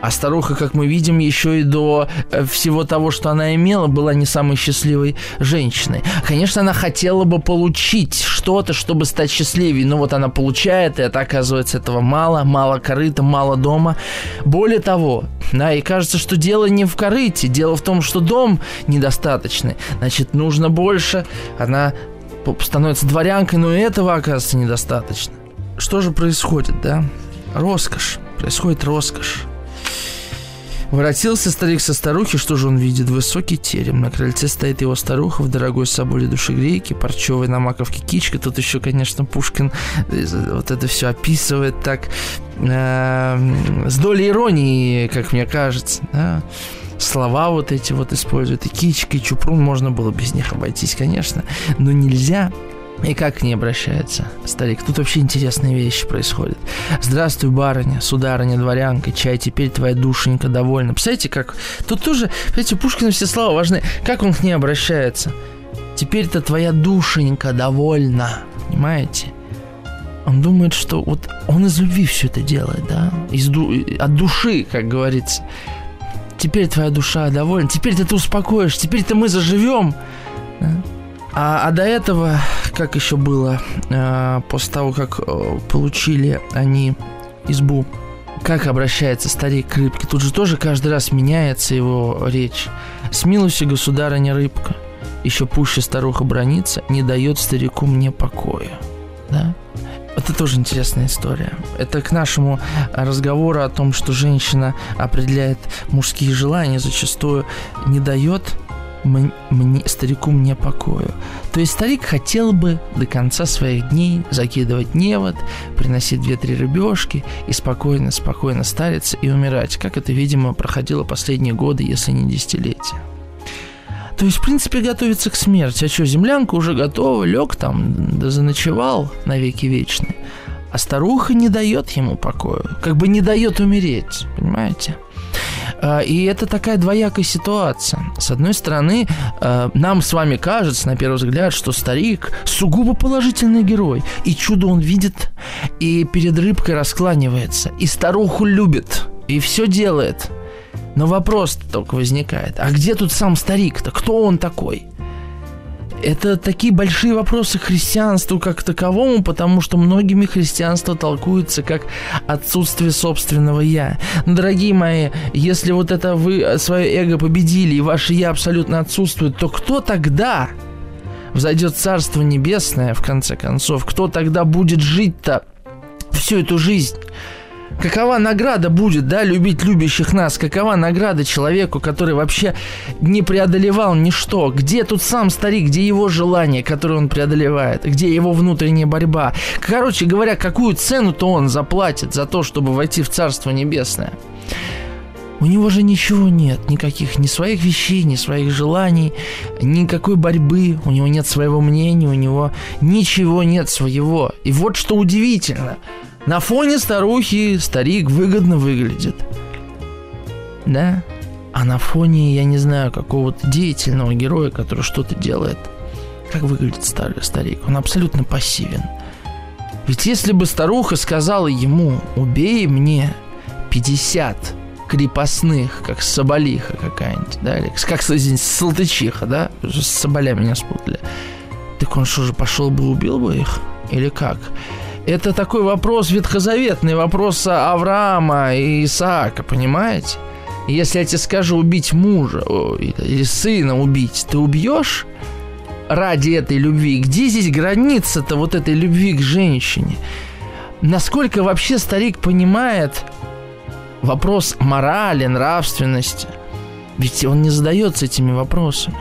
А старуха, как мы видим, еще и до э, всего того, что она имела, была не самой счастливой женщиной. Конечно, она хотела бы получить что-то, чтобы стать счастливее, но вот она получает, и это оказывается этого мало, мало корыта, мало дома. Более того, да, и кажется, что дело не в корыте, дело в том, что дом недостаточный, значит, нужно больше. Она становится дворянкой, но и этого, оказывается, недостаточно. Что же происходит, да? Роскошь. Происходит роскошь. Воротился старик со старухи, что же он видит? Высокий терем. На крыльце стоит его старуха в дорогой соболе душегрейке, парчевой на маковке кичка. Тут еще, конечно, Пушкин э, вот это все описывает так э, с долей иронии, как мне кажется. Да? Слова вот эти вот используют. И кичка, и чупрун, можно было без них обойтись, конечно. Но нельзя. И как к ней обращается старик? Тут вообще интересные вещи происходят. Здравствуй, барыня, сударыня, дворянка, чай, теперь твоя душенька довольна. Представляете, как... Тут тоже, понимаете, Пушкина все слова важны. Как он к ней обращается? Теперь-то твоя душенька довольна. Понимаете? Он думает, что вот он из любви все это делает, да? Из ду... От души, как говорится. Теперь твоя душа довольна. Теперь ты успокоишь. Теперь-то мы заживем. А, а до этого, как еще было, э, после того, как э, получили они избу, как обращается старик к рыбке, тут же тоже каждый раз меняется его речь. «Смилуйся, государыня рыбка, еще пуще старуха бронится, не дает старику мне покоя». Да? Это тоже интересная история. Это к нашему разговору о том, что женщина определяет мужские желания, зачастую не дает мне, старику мне покою. То есть старик хотел бы до конца своих дней закидывать невод, приносить две-три рыбешки и спокойно-спокойно стариться и умирать, как это, видимо, проходило последние годы, если не десятилетия. То есть, в принципе, готовится к смерти. А что, землянка уже готова, лег там, да заночевал навеки вечные. А старуха не дает ему покоя, как бы не дает умереть, понимаете? А, и это такая двоякая ситуация. С одной стороны, а, нам с вами кажется, на первый взгляд, что старик сугубо положительный герой. И чудо он видит, и перед рыбкой раскланивается, и старуху любит, и все делает. Но вопрос только возникает, а где тут сам старик-то? Кто он такой? Это такие большие вопросы христианству как таковому, потому что многими христианство толкуется как отсутствие собственного «я». Но, дорогие мои, если вот это вы свое эго победили и ваше «я» абсолютно отсутствует, то кто тогда взойдет Царство Небесное, в конце концов? Кто тогда будет жить-то всю эту жизнь? Какова награда будет, да, любить любящих нас? Какова награда человеку, который вообще не преодолевал ничто? Где тут сам старик, где его желание, которое он преодолевает? Где его внутренняя борьба? Короче говоря, какую цену-то он заплатит за то, чтобы войти в Царство Небесное? У него же ничего нет, никаких ни своих вещей, ни своих желаний, никакой борьбы, у него нет своего мнения, у него ничего нет своего. И вот что удивительно – на фоне старухи старик выгодно выглядит. Да? А на фоне, я не знаю, какого-то деятельного героя, который что-то делает, как выглядит старый старик? Он абсолютно пассивен. Ведь если бы старуха сказала ему, убей мне 50 крепостных, как соболиха какая-нибудь, да, или как извините, салтычиха, да, с соболями меня спутали, так он что же, пошел бы убил бы их? Или как? Это такой вопрос ветхозаветный, вопрос Авраама и Исаака, понимаете? Если я тебе скажу убить мужа или сына убить, ты убьешь ради этой любви? Где здесь граница-то вот этой любви к женщине? Насколько вообще старик понимает вопрос морали, нравственности? Ведь он не задается этими вопросами.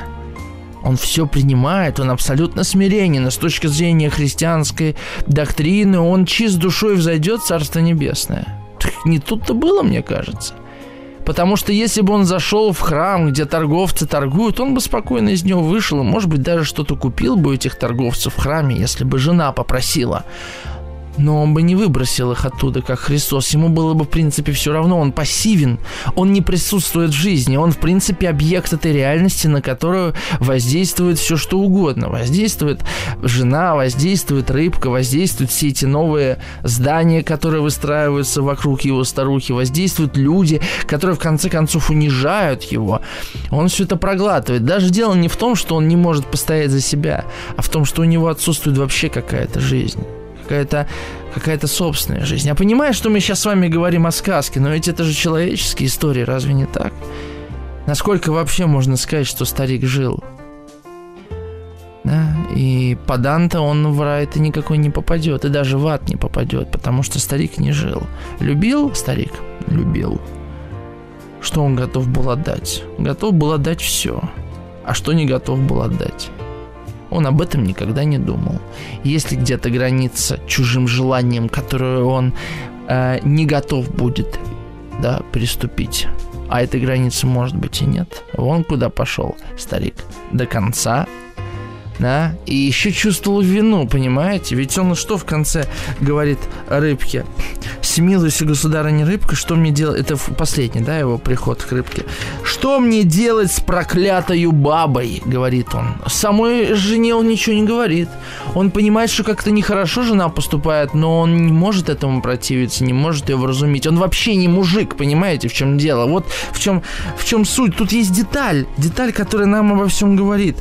Он все принимает, он абсолютно смиренен. И с точки зрения христианской доктрины он чист душой взойдет в Царство Небесное. Не тут-то было, мне кажется. Потому что если бы он зашел в храм, где торговцы торгуют, он бы спокойно из него вышел и, может быть, даже что-то купил бы у этих торговцев в храме, если бы жена попросила но он бы не выбросил их оттуда, как Христос. Ему было бы, в принципе, все равно. Он пассивен, он не присутствует в жизни. Он, в принципе, объект этой реальности, на которую воздействует все, что угодно. Воздействует жена, воздействует рыбка, воздействуют все эти новые здания, которые выстраиваются вокруг его старухи, воздействуют люди, которые, в конце концов, унижают его. Он все это проглатывает. Даже дело не в том, что он не может постоять за себя, а в том, что у него отсутствует вообще какая-то жизнь какая-то какая-то собственная жизнь. Я понимаю, что мы сейчас с вами говорим о сказке, но ведь это же человеческие истории, разве не так? Насколько вообще можно сказать, что старик жил? Да? И по Данте он в рай-то никакой не попадет, и даже в ад не попадет, потому что старик не жил. Любил старик? Любил. Что он готов был отдать? Готов был отдать все. А что не готов был отдать? Он об этом никогда не думал. Если где-то граница чужим желанием, которое он э, не готов будет да, приступить, а этой границы может быть и нет, вон куда пошел старик. До конца да, и еще чувствовал вину, понимаете? Ведь он что в конце говорит рыбке? Смилуйся, государыня рыбка, что мне делать? Это последний, да, его приход к рыбке. Что мне делать с проклятою бабой, говорит он. Самой жене он ничего не говорит. Он понимает, что как-то нехорошо жена поступает, но он не может этому противиться, не может ее вразумить. Он вообще не мужик, понимаете, в чем дело? Вот в чем, в чем суть. Тут есть деталь, деталь, которая нам обо всем говорит.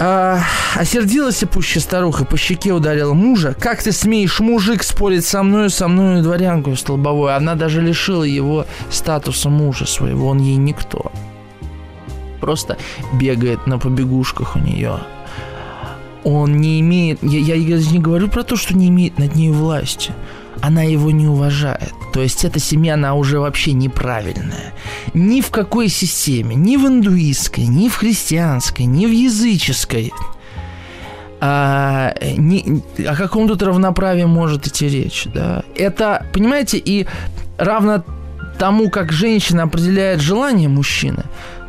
А, осердилась пуще старуха, по щеке ударила мужа. «Как ты смеешь, мужик, спорить со мной, со мной дворянку столбовой?» Она даже лишила его статуса мужа своего, он ей никто. Просто бегает на побегушках у нее. Он не имеет... Я, я не говорю про то, что не имеет над ней власти она его не уважает. То есть эта семья, она уже вообще неправильная. Ни в какой системе, ни в индуистской, ни в христианской, ни в языческой. А, ни, о каком тут равноправии может идти речь, да? Это, понимаете, и равно тому, как женщина определяет желание мужчины,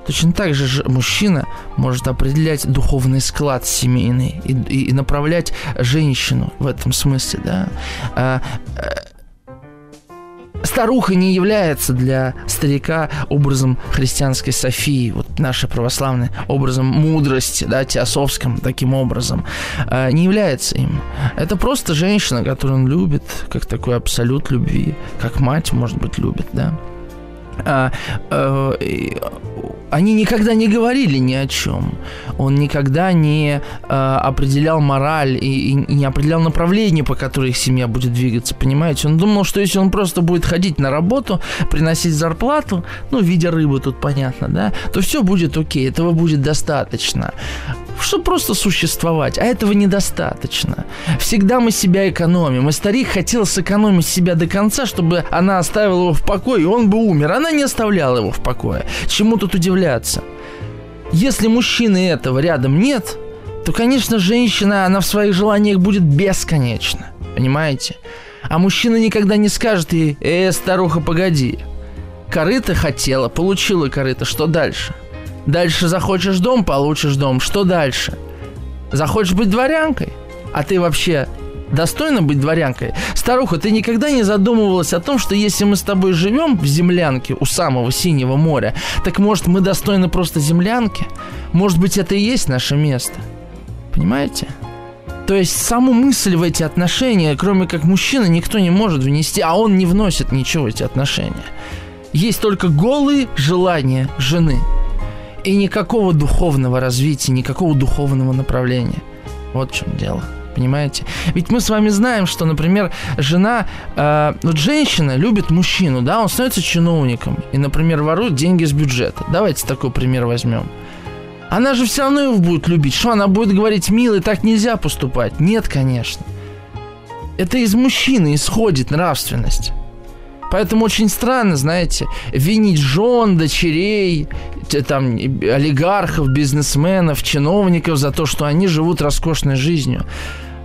Точно так же мужчина может определять духовный склад семейный и, и, направлять женщину в этом смысле, да. А, а, старуха не является для старика образом христианской Софии, вот нашей православной, образом мудрости, да, теософским таким образом, а, не является им. Это просто женщина, которую он любит, как такой абсолют любви, как мать, может быть, любит, да. А, а, они никогда не говорили ни о чем. Он никогда не э, определял мораль и, и не определял направление, по которой их семья будет двигаться, понимаете? Он думал, что если он просто будет ходить на работу, приносить зарплату, ну, в виде рыбы тут понятно, да, то все будет окей, этого будет достаточно чтобы просто существовать, а этого недостаточно. Всегда мы себя экономим, и старик хотел сэкономить себя до конца, чтобы она оставила его в покое, и он бы умер. Она не оставляла его в покое. Чему тут удивляться? Если мужчины этого рядом нет, то, конечно, женщина, она в своих желаниях будет бесконечна. Понимаете? А мужчина никогда не скажет ей, э, старуха, погоди. Корыто хотела, получила корыто, что дальше? Дальше захочешь дом, получишь дом. Что дальше? Захочешь быть дворянкой? А ты вообще достойна быть дворянкой? Старуха, ты никогда не задумывалась о том, что если мы с тобой живем в землянке у самого синего моря, так может мы достойны просто землянки? Может быть это и есть наше место? Понимаете? То есть саму мысль в эти отношения, кроме как мужчина, никто не может внести, а он не вносит ничего в эти отношения. Есть только голые желания жены – и никакого духовного развития, никакого духовного направления. Вот в чем дело. Понимаете? Ведь мы с вами знаем, что, например, жена, э, вот женщина любит мужчину, да, он становится чиновником и, например, ворует деньги с бюджета. Давайте такой пример возьмем. Она же все равно его будет любить. Что она будет говорить, милый, так нельзя поступать? Нет, конечно. Это из мужчины исходит нравственность. Поэтому очень странно, знаете, винить жен, дочерей, там, олигархов, бизнесменов, чиновников за то, что они живут роскошной жизнью.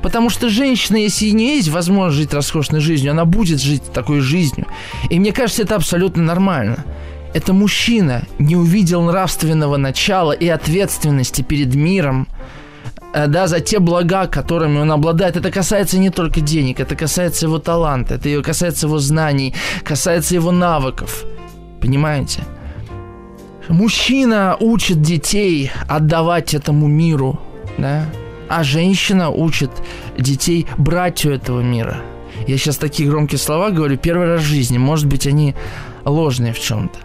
Потому что женщина, если и не есть возможность жить роскошной жизнью, она будет жить такой жизнью. И мне кажется, это абсолютно нормально. Это мужчина не увидел нравственного начала и ответственности перед миром, да, за те блага, которыми он обладает. Это касается не только денег, это касается его таланта, это касается его знаний, касается его навыков. Понимаете? Мужчина учит детей отдавать этому миру, да, а женщина учит детей брать у этого мира. Я сейчас такие громкие слова говорю первый раз в жизни, может быть, они ложные в чем-то.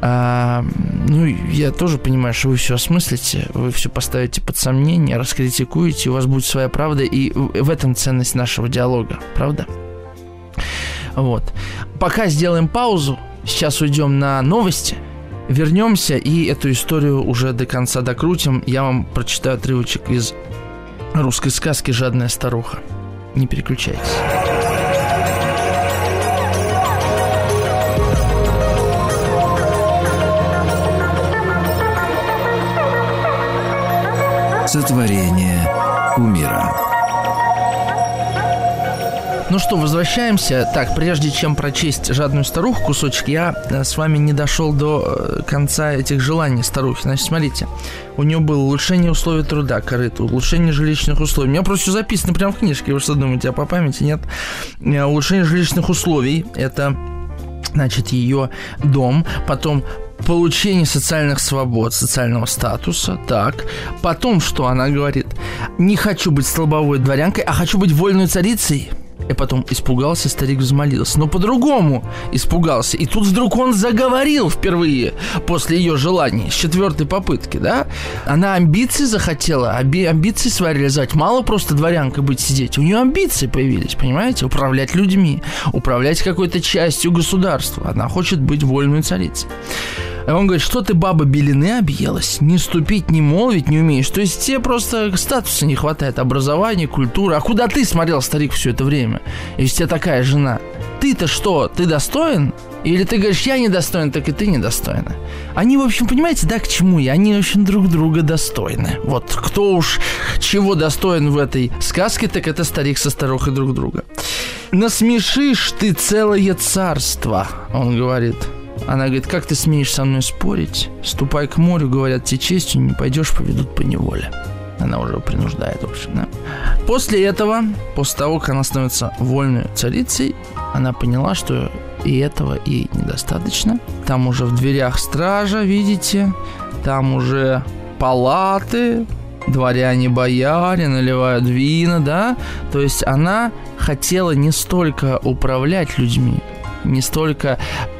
А, ну, я тоже понимаю, что вы все осмыслите, вы все поставите под сомнение, раскритикуете, у вас будет своя правда, и в этом ценность нашего диалога, правда? Вот. Пока сделаем паузу, сейчас уйдем на новости, вернемся и эту историю уже до конца докрутим. Я вам прочитаю отрывочек из русской сказки «Жадная старуха». Не переключайтесь. Сотворение умира. Ну что, возвращаемся. Так, прежде чем прочесть жадную старуху кусочек, я э, с вами не дошел до э, конца этих желаний старухи. Значит, смотрите, у нее было улучшение условий труда, корыто, улучшение жилищных условий. У меня просто все записано прямо в книжке. Вы что думаете, а по памяти нет? Э, улучшение жилищных условий – это значит, ее дом, потом получение социальных свобод, социального статуса, так. Потом что она говорит? Не хочу быть столбовой дворянкой, а хочу быть вольной царицей. И потом испугался, старик взмолился. Но по-другому испугался. И тут вдруг он заговорил впервые после ее желаний, с четвертой попытки, да? Она амбиции захотела, оби- амбиции свои реализовать. Мало просто дворянкой быть сидеть. У нее амбиции появились, понимаете? Управлять людьми, управлять какой-то частью государства. Она хочет быть вольной царицей. И он говорит, что ты, баба, белины объелась, не ступить, не молвить не умеешь. То есть тебе просто статуса не хватает, образования, культуры. А куда ты смотрел, старик, все это время? Если у тебя такая жена. Ты-то что, ты достоин? Или ты говоришь, я недостоин, так и ты недостойна. Они, в общем, понимаете, да, к чему я? Они, общем, друг друга достойны. Вот кто уж чего достоин в этой сказке, так это старик со старухой друг друга. Насмешишь ты целое царство, он говорит. Она говорит, как ты смеешь со мной спорить? Ступай к морю, говорят, тебе честью не пойдешь, поведут по неволе. Она уже принуждает, в общем, да. После этого, после того, как она становится вольной царицей, она поняла, что и этого и недостаточно. Там уже в дверях стража, видите, там уже палаты, дворяне, бояре наливают вина, да. То есть она хотела не столько управлять людьми, не столько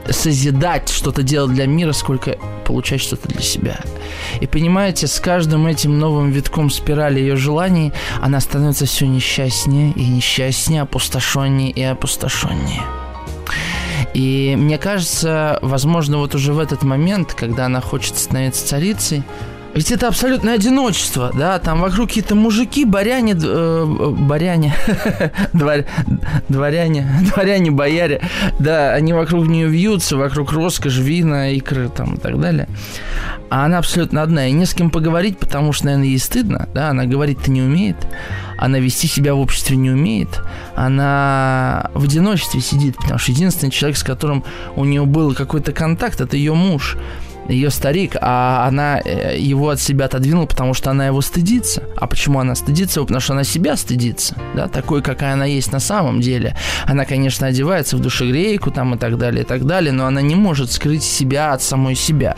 созидать, что-то делать для мира, сколько получать что-то для себя. И понимаете, с каждым этим новым витком спирали ее желаний она становится все несчастнее и несчастнее, опустошеннее и опустошеннее. И мне кажется, возможно, вот уже в этот момент, когда она хочет становиться царицей, ведь это абсолютное одиночество, да, там вокруг какие-то мужики, баряне, э, баряне, <laughs> двор, дворяне, <laughs> дворяне, бояре, да, они вокруг нее вьются, вокруг роскошь, вина, икры там и так далее. А она абсолютно одна, и не с кем поговорить, потому что, наверное, ей стыдно, да, она говорить-то не умеет, она вести себя в обществе не умеет, она в одиночестве сидит, потому что единственный человек, с которым у нее был какой-то контакт, это ее муж ее старик, а она э, его от себя отодвинула, потому что она его стыдится. А почему она стыдится? Потому что она себя стыдится, да, такой, какая она есть на самом деле. Она, конечно, одевается в душегрейку там и так далее, и так далее, но она не может скрыть себя от самой себя.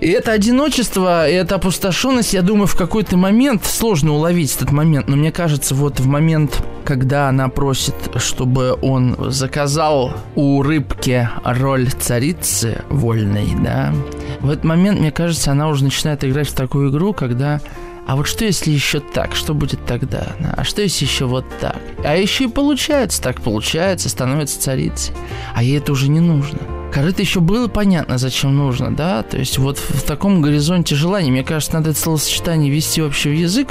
И это одиночество, и эта опустошенность, я думаю, в какой-то момент, сложно уловить этот момент, но мне кажется, вот в момент, когда она просит, чтобы он заказал у рыбки роль царицы вольной, да, в этот момент, мне кажется, она уже начинает играть в такую игру, когда а вот что если еще так? Что будет тогда? А что если еще вот так? А еще и получается, так получается, становится царицей. А ей это уже не нужно. Корыто еще было понятно, зачем нужно, да? То есть вот в таком горизонте желаний, мне кажется, надо это словосочетание ввести вообще в язык,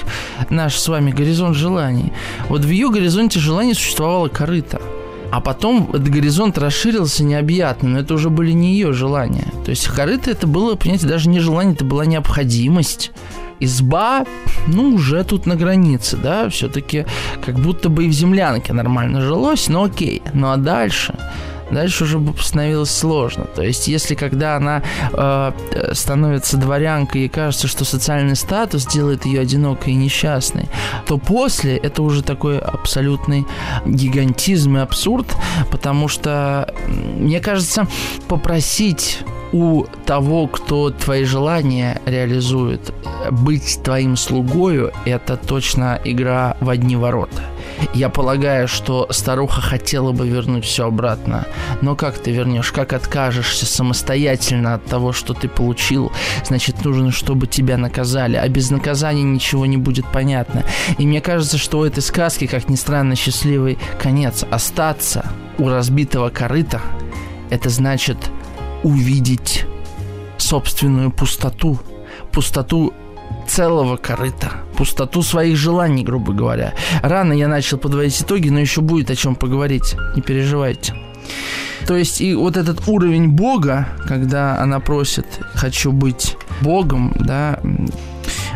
наш с вами горизонт желаний. Вот в ее горизонте желаний существовало корыто. А потом этот горизонт расширился необъятно, но это уже были не ее желания. То есть корыто это было, понимаете, даже не желание, это была необходимость. Изба, ну, уже тут на границе, да, все-таки как будто бы и в землянке нормально жилось, но окей. Ну а дальше? Дальше уже становилось сложно. То есть, если когда она э, становится дворянкой и кажется, что социальный статус делает ее одинокой и несчастной, то после это уже такой абсолютный гигантизм и абсурд, потому что, мне кажется, попросить у того, кто твои желания реализует, быть твоим слугою, это точно игра в одни ворота. Я полагаю, что старуха хотела бы вернуть все обратно. Но как ты вернешь? Как откажешься самостоятельно от того, что ты получил? Значит, нужно, чтобы тебя наказали. А без наказания ничего не будет понятно. И мне кажется, что у этой сказки, как ни странно, счастливый конец. Остаться у разбитого корыта – это значит увидеть собственную пустоту. Пустоту целого корыта, пустоту своих желаний, грубо говоря. Рано я начал подводить итоги, но еще будет о чем поговорить, не переживайте. То есть и вот этот уровень Бога, когда она просит «хочу быть Богом», да,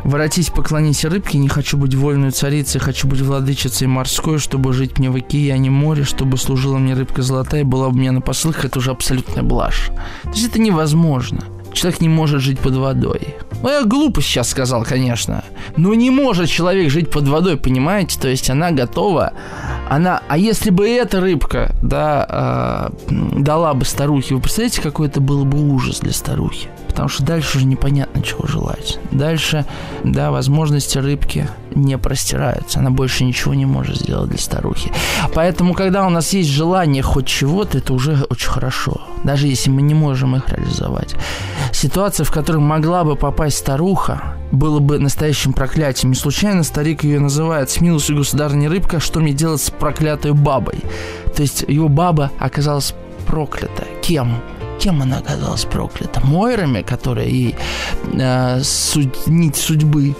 Воротись, поклонись рыбке, не хочу быть вольной царицей, хочу быть владычицей морской, чтобы жить мне в океане море, чтобы служила мне рыбка золотая, была бы мне на посылках, это уже абсолютная блажь. То есть это невозможно. Человек не может жить под водой. Ну, я глупо сейчас сказал, конечно. Но не может человек жить под водой, понимаете? То есть она готова. Она, а если бы эта рыбка, да, э, дала бы старухе, вы представляете, какой это был бы ужас для старухи? Потому что дальше уже непонятно, чего желать. Дальше, да, возможности рыбки не простираются. Она больше ничего не может сделать для старухи. Поэтому, когда у нас есть желание хоть чего-то, это уже очень хорошо. Даже если мы не можем их реализовать. Ситуация, в которой могла бы попасть старуха, было бы настоящим проклятием. Не случайно старик ее называет «С милостью государыни рыбка, что мне делать с проклятой бабой?» То есть его баба оказалась проклята. Кем? Кем она оказалась проклята? Мойрами, которые ей э, судь, нить судьбы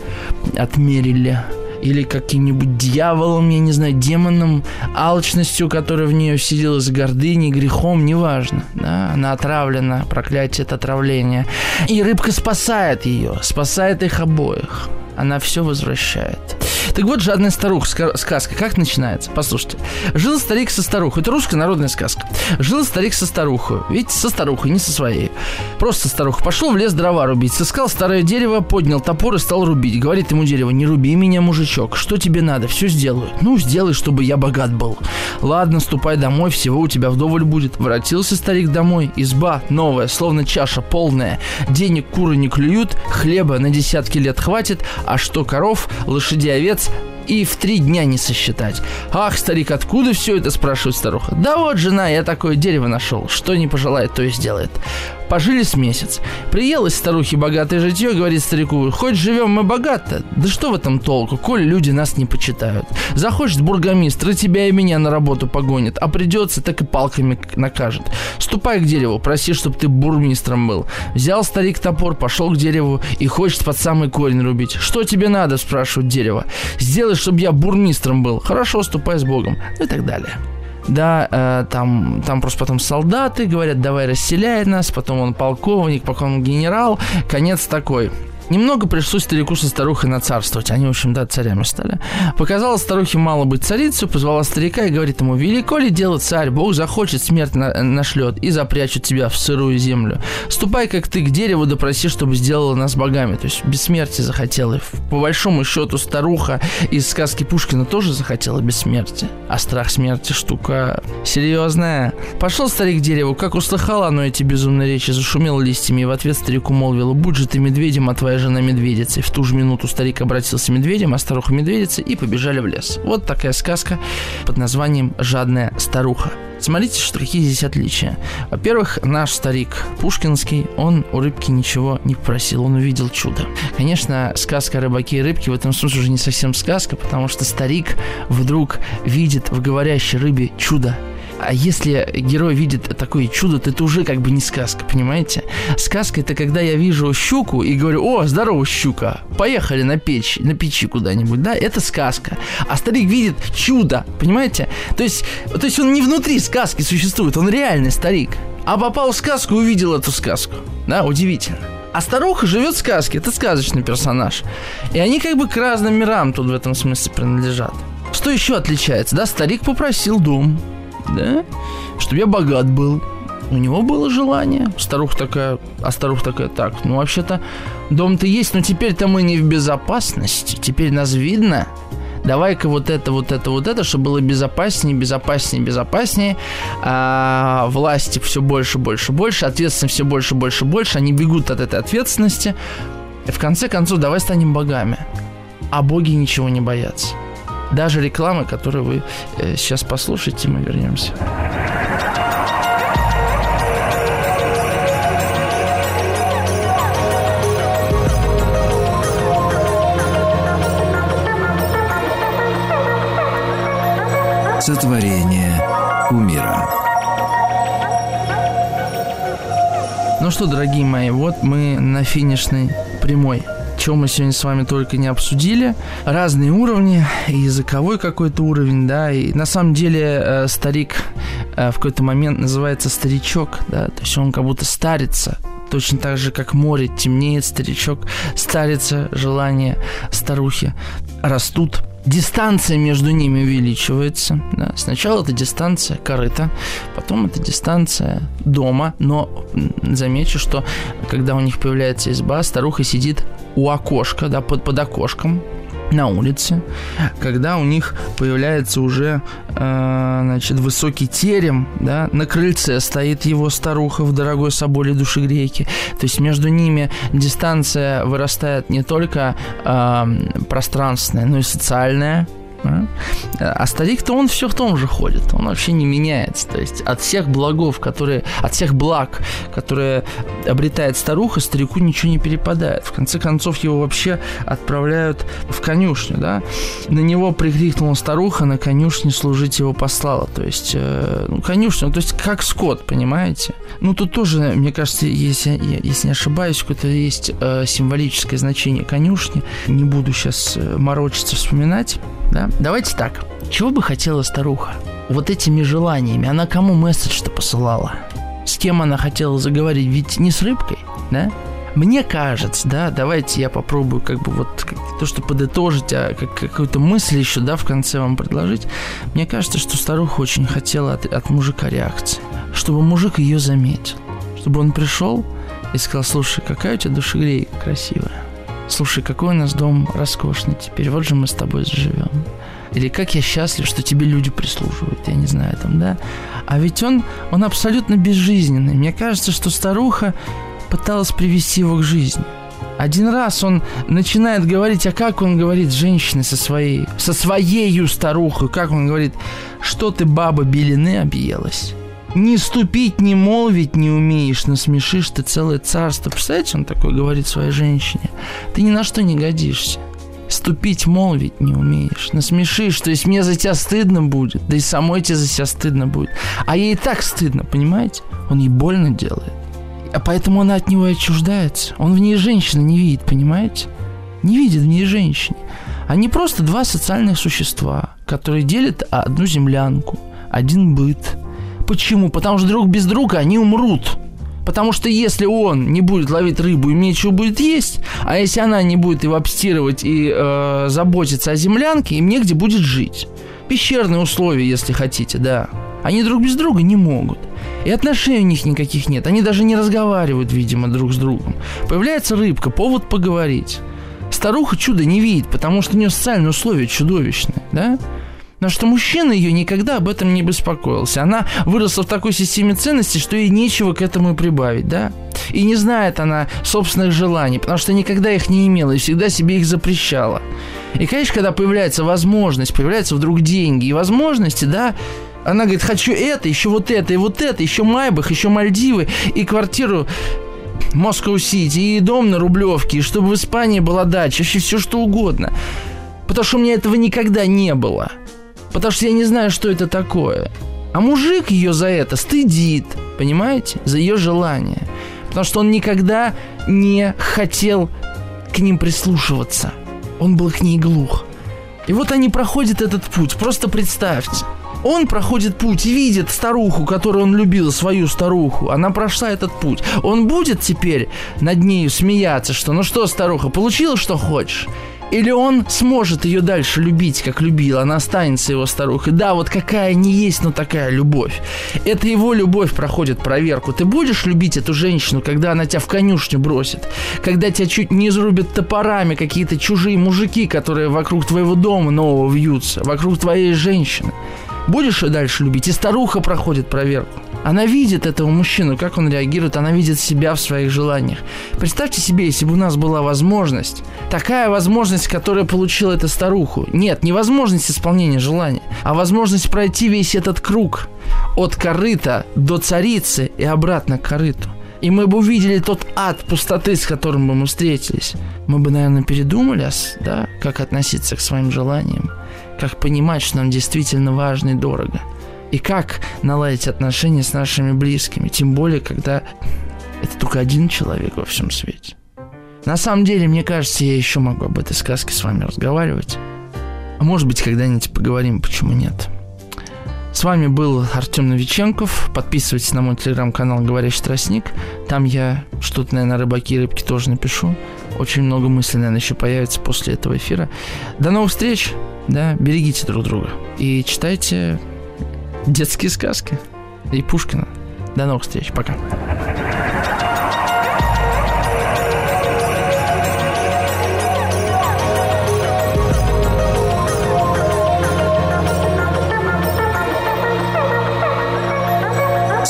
отмерили? Или каким-нибудь дьяволом, я не знаю, демоном, алчностью, которая в нее вселилась, гордыней, грехом, неважно. Да? Она отравлена, проклятие это отравление. И рыбка спасает ее, спасает их обоих. Она все возвращает. Так вот, жадная старуха, сказка, как начинается? Послушайте. Жил старик со старухой. Это русская народная сказка. Жил старик со старухой. Видите, со старухой, не со своей. Просто старуха. Пошел в лес дрова рубить. Сыскал старое дерево, поднял топор и стал рубить. Говорит ему дерево, не руби меня, мужичок. Что тебе надо? Все сделаю. Ну, сделай, чтобы я богат был. Ладно, ступай домой, всего у тебя вдоволь будет. Воротился старик домой. Изба новая, словно чаша полная. Денег куры не клюют, хлеба на десятки лет хватит, а что коров, лошадей, овец, и в три дня не сосчитать. Ах, старик, откуда все это, спрашивает старуха. Да вот, жена, я такое дерево нашел. Что не пожелает, то и сделает. Пожили с месяц. Приелась старухе богатое житье, говорит старику, хоть живем мы богато, да что в этом толку, коль люди нас не почитают. Захочет бургомистр, и тебя и меня на работу погонит, а придется, так и палками накажет. Ступай к дереву, проси, чтобы ты бурмистром был. Взял старик топор, пошел к дереву и хочет под самый корень рубить. Что тебе надо, спрашивает дерево. Сделай, чтобы я бурмистром был. Хорошо, ступай с Богом. Ну и так далее да, э, там, там просто потом солдаты говорят, давай расселяй нас, потом он полковник, потом он генерал, конец такой. Немного пришлось старику со старухой нацарствовать. Они, в общем, да, царями стали. Показала старухе мало быть царицей, позвала старика и говорит ему, велико ли дело царь, Бог захочет, смерть на нашлет и запрячет тебя в сырую землю. Ступай, как ты, к дереву, допроси, чтобы сделала нас богами. То есть бессмертие захотела. По большому счету старуха из сказки Пушкина тоже захотела бессмертия. А страх смерти штука серьезная. Пошел старик к дереву, как услыхала оно эти безумные речи, зашумел листьями и в ответ старику молвила, будь же ты медведем, а твоя жена медведицей. В ту же минуту старик обратился медведем, а старуха медведицей и побежали в лес. Вот такая сказка под названием «Жадная старуха». Смотрите, что какие здесь отличия. Во-первых, наш старик Пушкинский, он у рыбки ничего не попросил, он увидел чудо. Конечно, сказка о рыбаке и рыбке в этом смысле уже не совсем сказка, потому что старик вдруг видит в говорящей рыбе чудо. А если герой видит такое чудо, то это уже как бы не сказка, понимаете? Сказка это когда я вижу щуку и говорю, о, здорово, щука, поехали на печь, на печи куда-нибудь, да, это сказка. А старик видит чудо, понимаете? То есть, то есть он не внутри сказки существует, он реальный старик. А попал в сказку и увидел эту сказку. Да, удивительно. А старуха живет в сказке, это сказочный персонаж. И они как бы к разным мирам тут в этом смысле принадлежат. Что еще отличается? Да, старик попросил дом, да, чтобы я богат был. У него было желание. Старуха такая, а старуха такая, так, ну вообще-то дом-то есть, но теперь-то мы не в безопасности. Теперь нас видно. Давай-ка вот это, вот это, вот это, чтобы было безопаснее, безопаснее, безопаснее. А власти все больше, больше, больше, ответственность все больше, больше, больше. Они бегут от этой ответственности. И в конце концов, давай станем богами. А боги ничего не боятся даже рекламы, которую вы э, сейчас послушаете, мы вернемся. Сотворение умира. Ну что, дорогие мои, вот мы на финишной прямой чем мы сегодня с вами только не обсудили. Разные уровни, языковой какой-то уровень, да, и на самом деле э, старик э, в какой-то момент называется старичок, да, то есть он как будто старится, точно так же, как море темнеет старичок, старится желание старухи, растут дистанция между ними увеличивается. Да. Сначала это дистанция корыта, потом это дистанция дома. Но замечу, что когда у них появляется изба, старуха сидит у окошка, да, под, под окошком, на улице, когда у них появляется уже, э, значит, высокий терем, да, на крыльце стоит его старуха в дорогой соболе душегрейке, то есть между ними дистанция вырастает не только э, пространственная, но и социальная, а старик-то он все в том же ходит, он вообще не меняется. То есть от всех благов, которые, от всех благ, которые обретает старуха, старику ничего не перепадает. В конце концов его вообще отправляют в конюшню, да. На него прикрикнула старуха, на конюшне служить его послала. То есть, э, ну, конюшня, то есть как скот, понимаете? Ну, тут тоже, мне кажется, если, если не ошибаюсь, какое-то есть э, символическое значение конюшни. Не буду сейчас э, морочиться, вспоминать да? Давайте так. Чего бы хотела старуха? Вот этими желаниями. Она кому месседж-то посылала? С кем она хотела заговорить? Ведь не с рыбкой, да? Мне кажется, да, давайте я попробую как бы вот то, что подытожить, а как, какую-то мысль еще, да, в конце вам предложить. Мне кажется, что старуха очень хотела от, от мужика реакции. Чтобы мужик ее заметил. Чтобы он пришел и сказал, слушай, какая у тебя душегрейка красивая слушай, какой у нас дом роскошный теперь, вот же мы с тобой заживем. Или как я счастлив, что тебе люди прислуживают, я не знаю там, да. А ведь он, он абсолютно безжизненный. Мне кажется, что старуха пыталась привести его к жизни. Один раз он начинает говорить, а как он говорит женщине со своей, со своей старухой, как он говорит, что ты, баба, белины объелась? Не ступить, не молвить не умеешь, насмешишь ты целое царство. Представляете, он такой говорит своей женщине. Ты ни на что не годишься. Ступить, молвить не умеешь. Насмешишь, то есть мне за тебя стыдно будет, да и самой тебе за себя стыдно будет. А ей и так стыдно, понимаете? Он ей больно делает. А поэтому она от него и отчуждается. Он в ней женщины не видит, понимаете? Не видит в ней женщине. Они просто два социальных существа, которые делят одну землянку, один быт. Почему? Потому что друг без друга они умрут. Потому что если он не будет ловить рыбу, им нечего будет есть, а если она не будет его обстирывать и э, заботиться о землянке, им негде будет жить. Пещерные условия, если хотите, да. Они друг без друга не могут. И отношений у них никаких нет. Они даже не разговаривают, видимо, друг с другом. Появляется рыбка, повод поговорить. Старуха чудо не видит, потому что у нее социальные условия чудовищные, да? Но что мужчина ее никогда об этом не беспокоился. Она выросла в такой системе ценностей, что ей нечего к этому прибавить, да? И не знает она собственных желаний, потому что никогда их не имела и всегда себе их запрещала. И, конечно, когда появляется возможность, появляются вдруг деньги и возможности, да, она говорит, хочу это, еще вот это, и вот это, еще Майбах, еще Мальдивы, и квартиру Москва-Сити, и дом на Рублевке, и чтобы в Испании была дача, вообще все что угодно. Потому что у меня этого никогда не было. Потому что я не знаю, что это такое. А мужик ее за это стыдит, понимаете? За ее желание. Потому что он никогда не хотел к ним прислушиваться. Он был к ней глух. И вот они проходят этот путь. Просто представьте. Он проходит путь и видит старуху, которую он любил, свою старуху. Она прошла этот путь. Он будет теперь над нею смеяться, что ну что, старуха, получила, что хочешь? Или он сможет ее дальше любить, как любил, она останется его старухой. Да, вот какая не есть, но такая любовь. Это его любовь проходит проверку. Ты будешь любить эту женщину, когда она тебя в конюшню бросит? Когда тебя чуть не изрубят топорами какие-то чужие мужики, которые вокруг твоего дома нового вьются, вокруг твоей женщины? Будешь дальше любить? И старуха проходит проверку. Она видит этого мужчину, как он реагирует, она видит себя в своих желаниях. Представьте себе, если бы у нас была возможность, такая возможность, которая получила эта старуху. Нет, не возможность исполнения желания, а возможность пройти весь этот круг от корыта до царицы и обратно к корыту. И мы бы увидели тот ад пустоты, с которым бы мы встретились. Мы бы, наверное, передумали, да, как относиться к своим желаниям как понимать, что нам действительно важно и дорого. И как наладить отношения с нашими близкими, тем более, когда это только один человек во всем свете. На самом деле, мне кажется, я еще могу об этой сказке с вами разговаривать. А может быть, когда-нибудь поговорим, почему нет. С вами был Артем Новиченков. Подписывайтесь на мой телеграм-канал «Говорящий тростник». Там я что-то, наверное, рыбаки и рыбки тоже напишу. Очень много мыслей, наверное, еще появится после этого эфира. До новых встреч! Да, берегите друг друга. И читайте детские сказки и Пушкина. До новых встреч. Пока.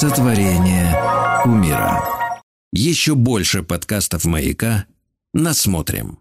Сотворение умира. Еще больше подкастов «Маяка» насмотрим.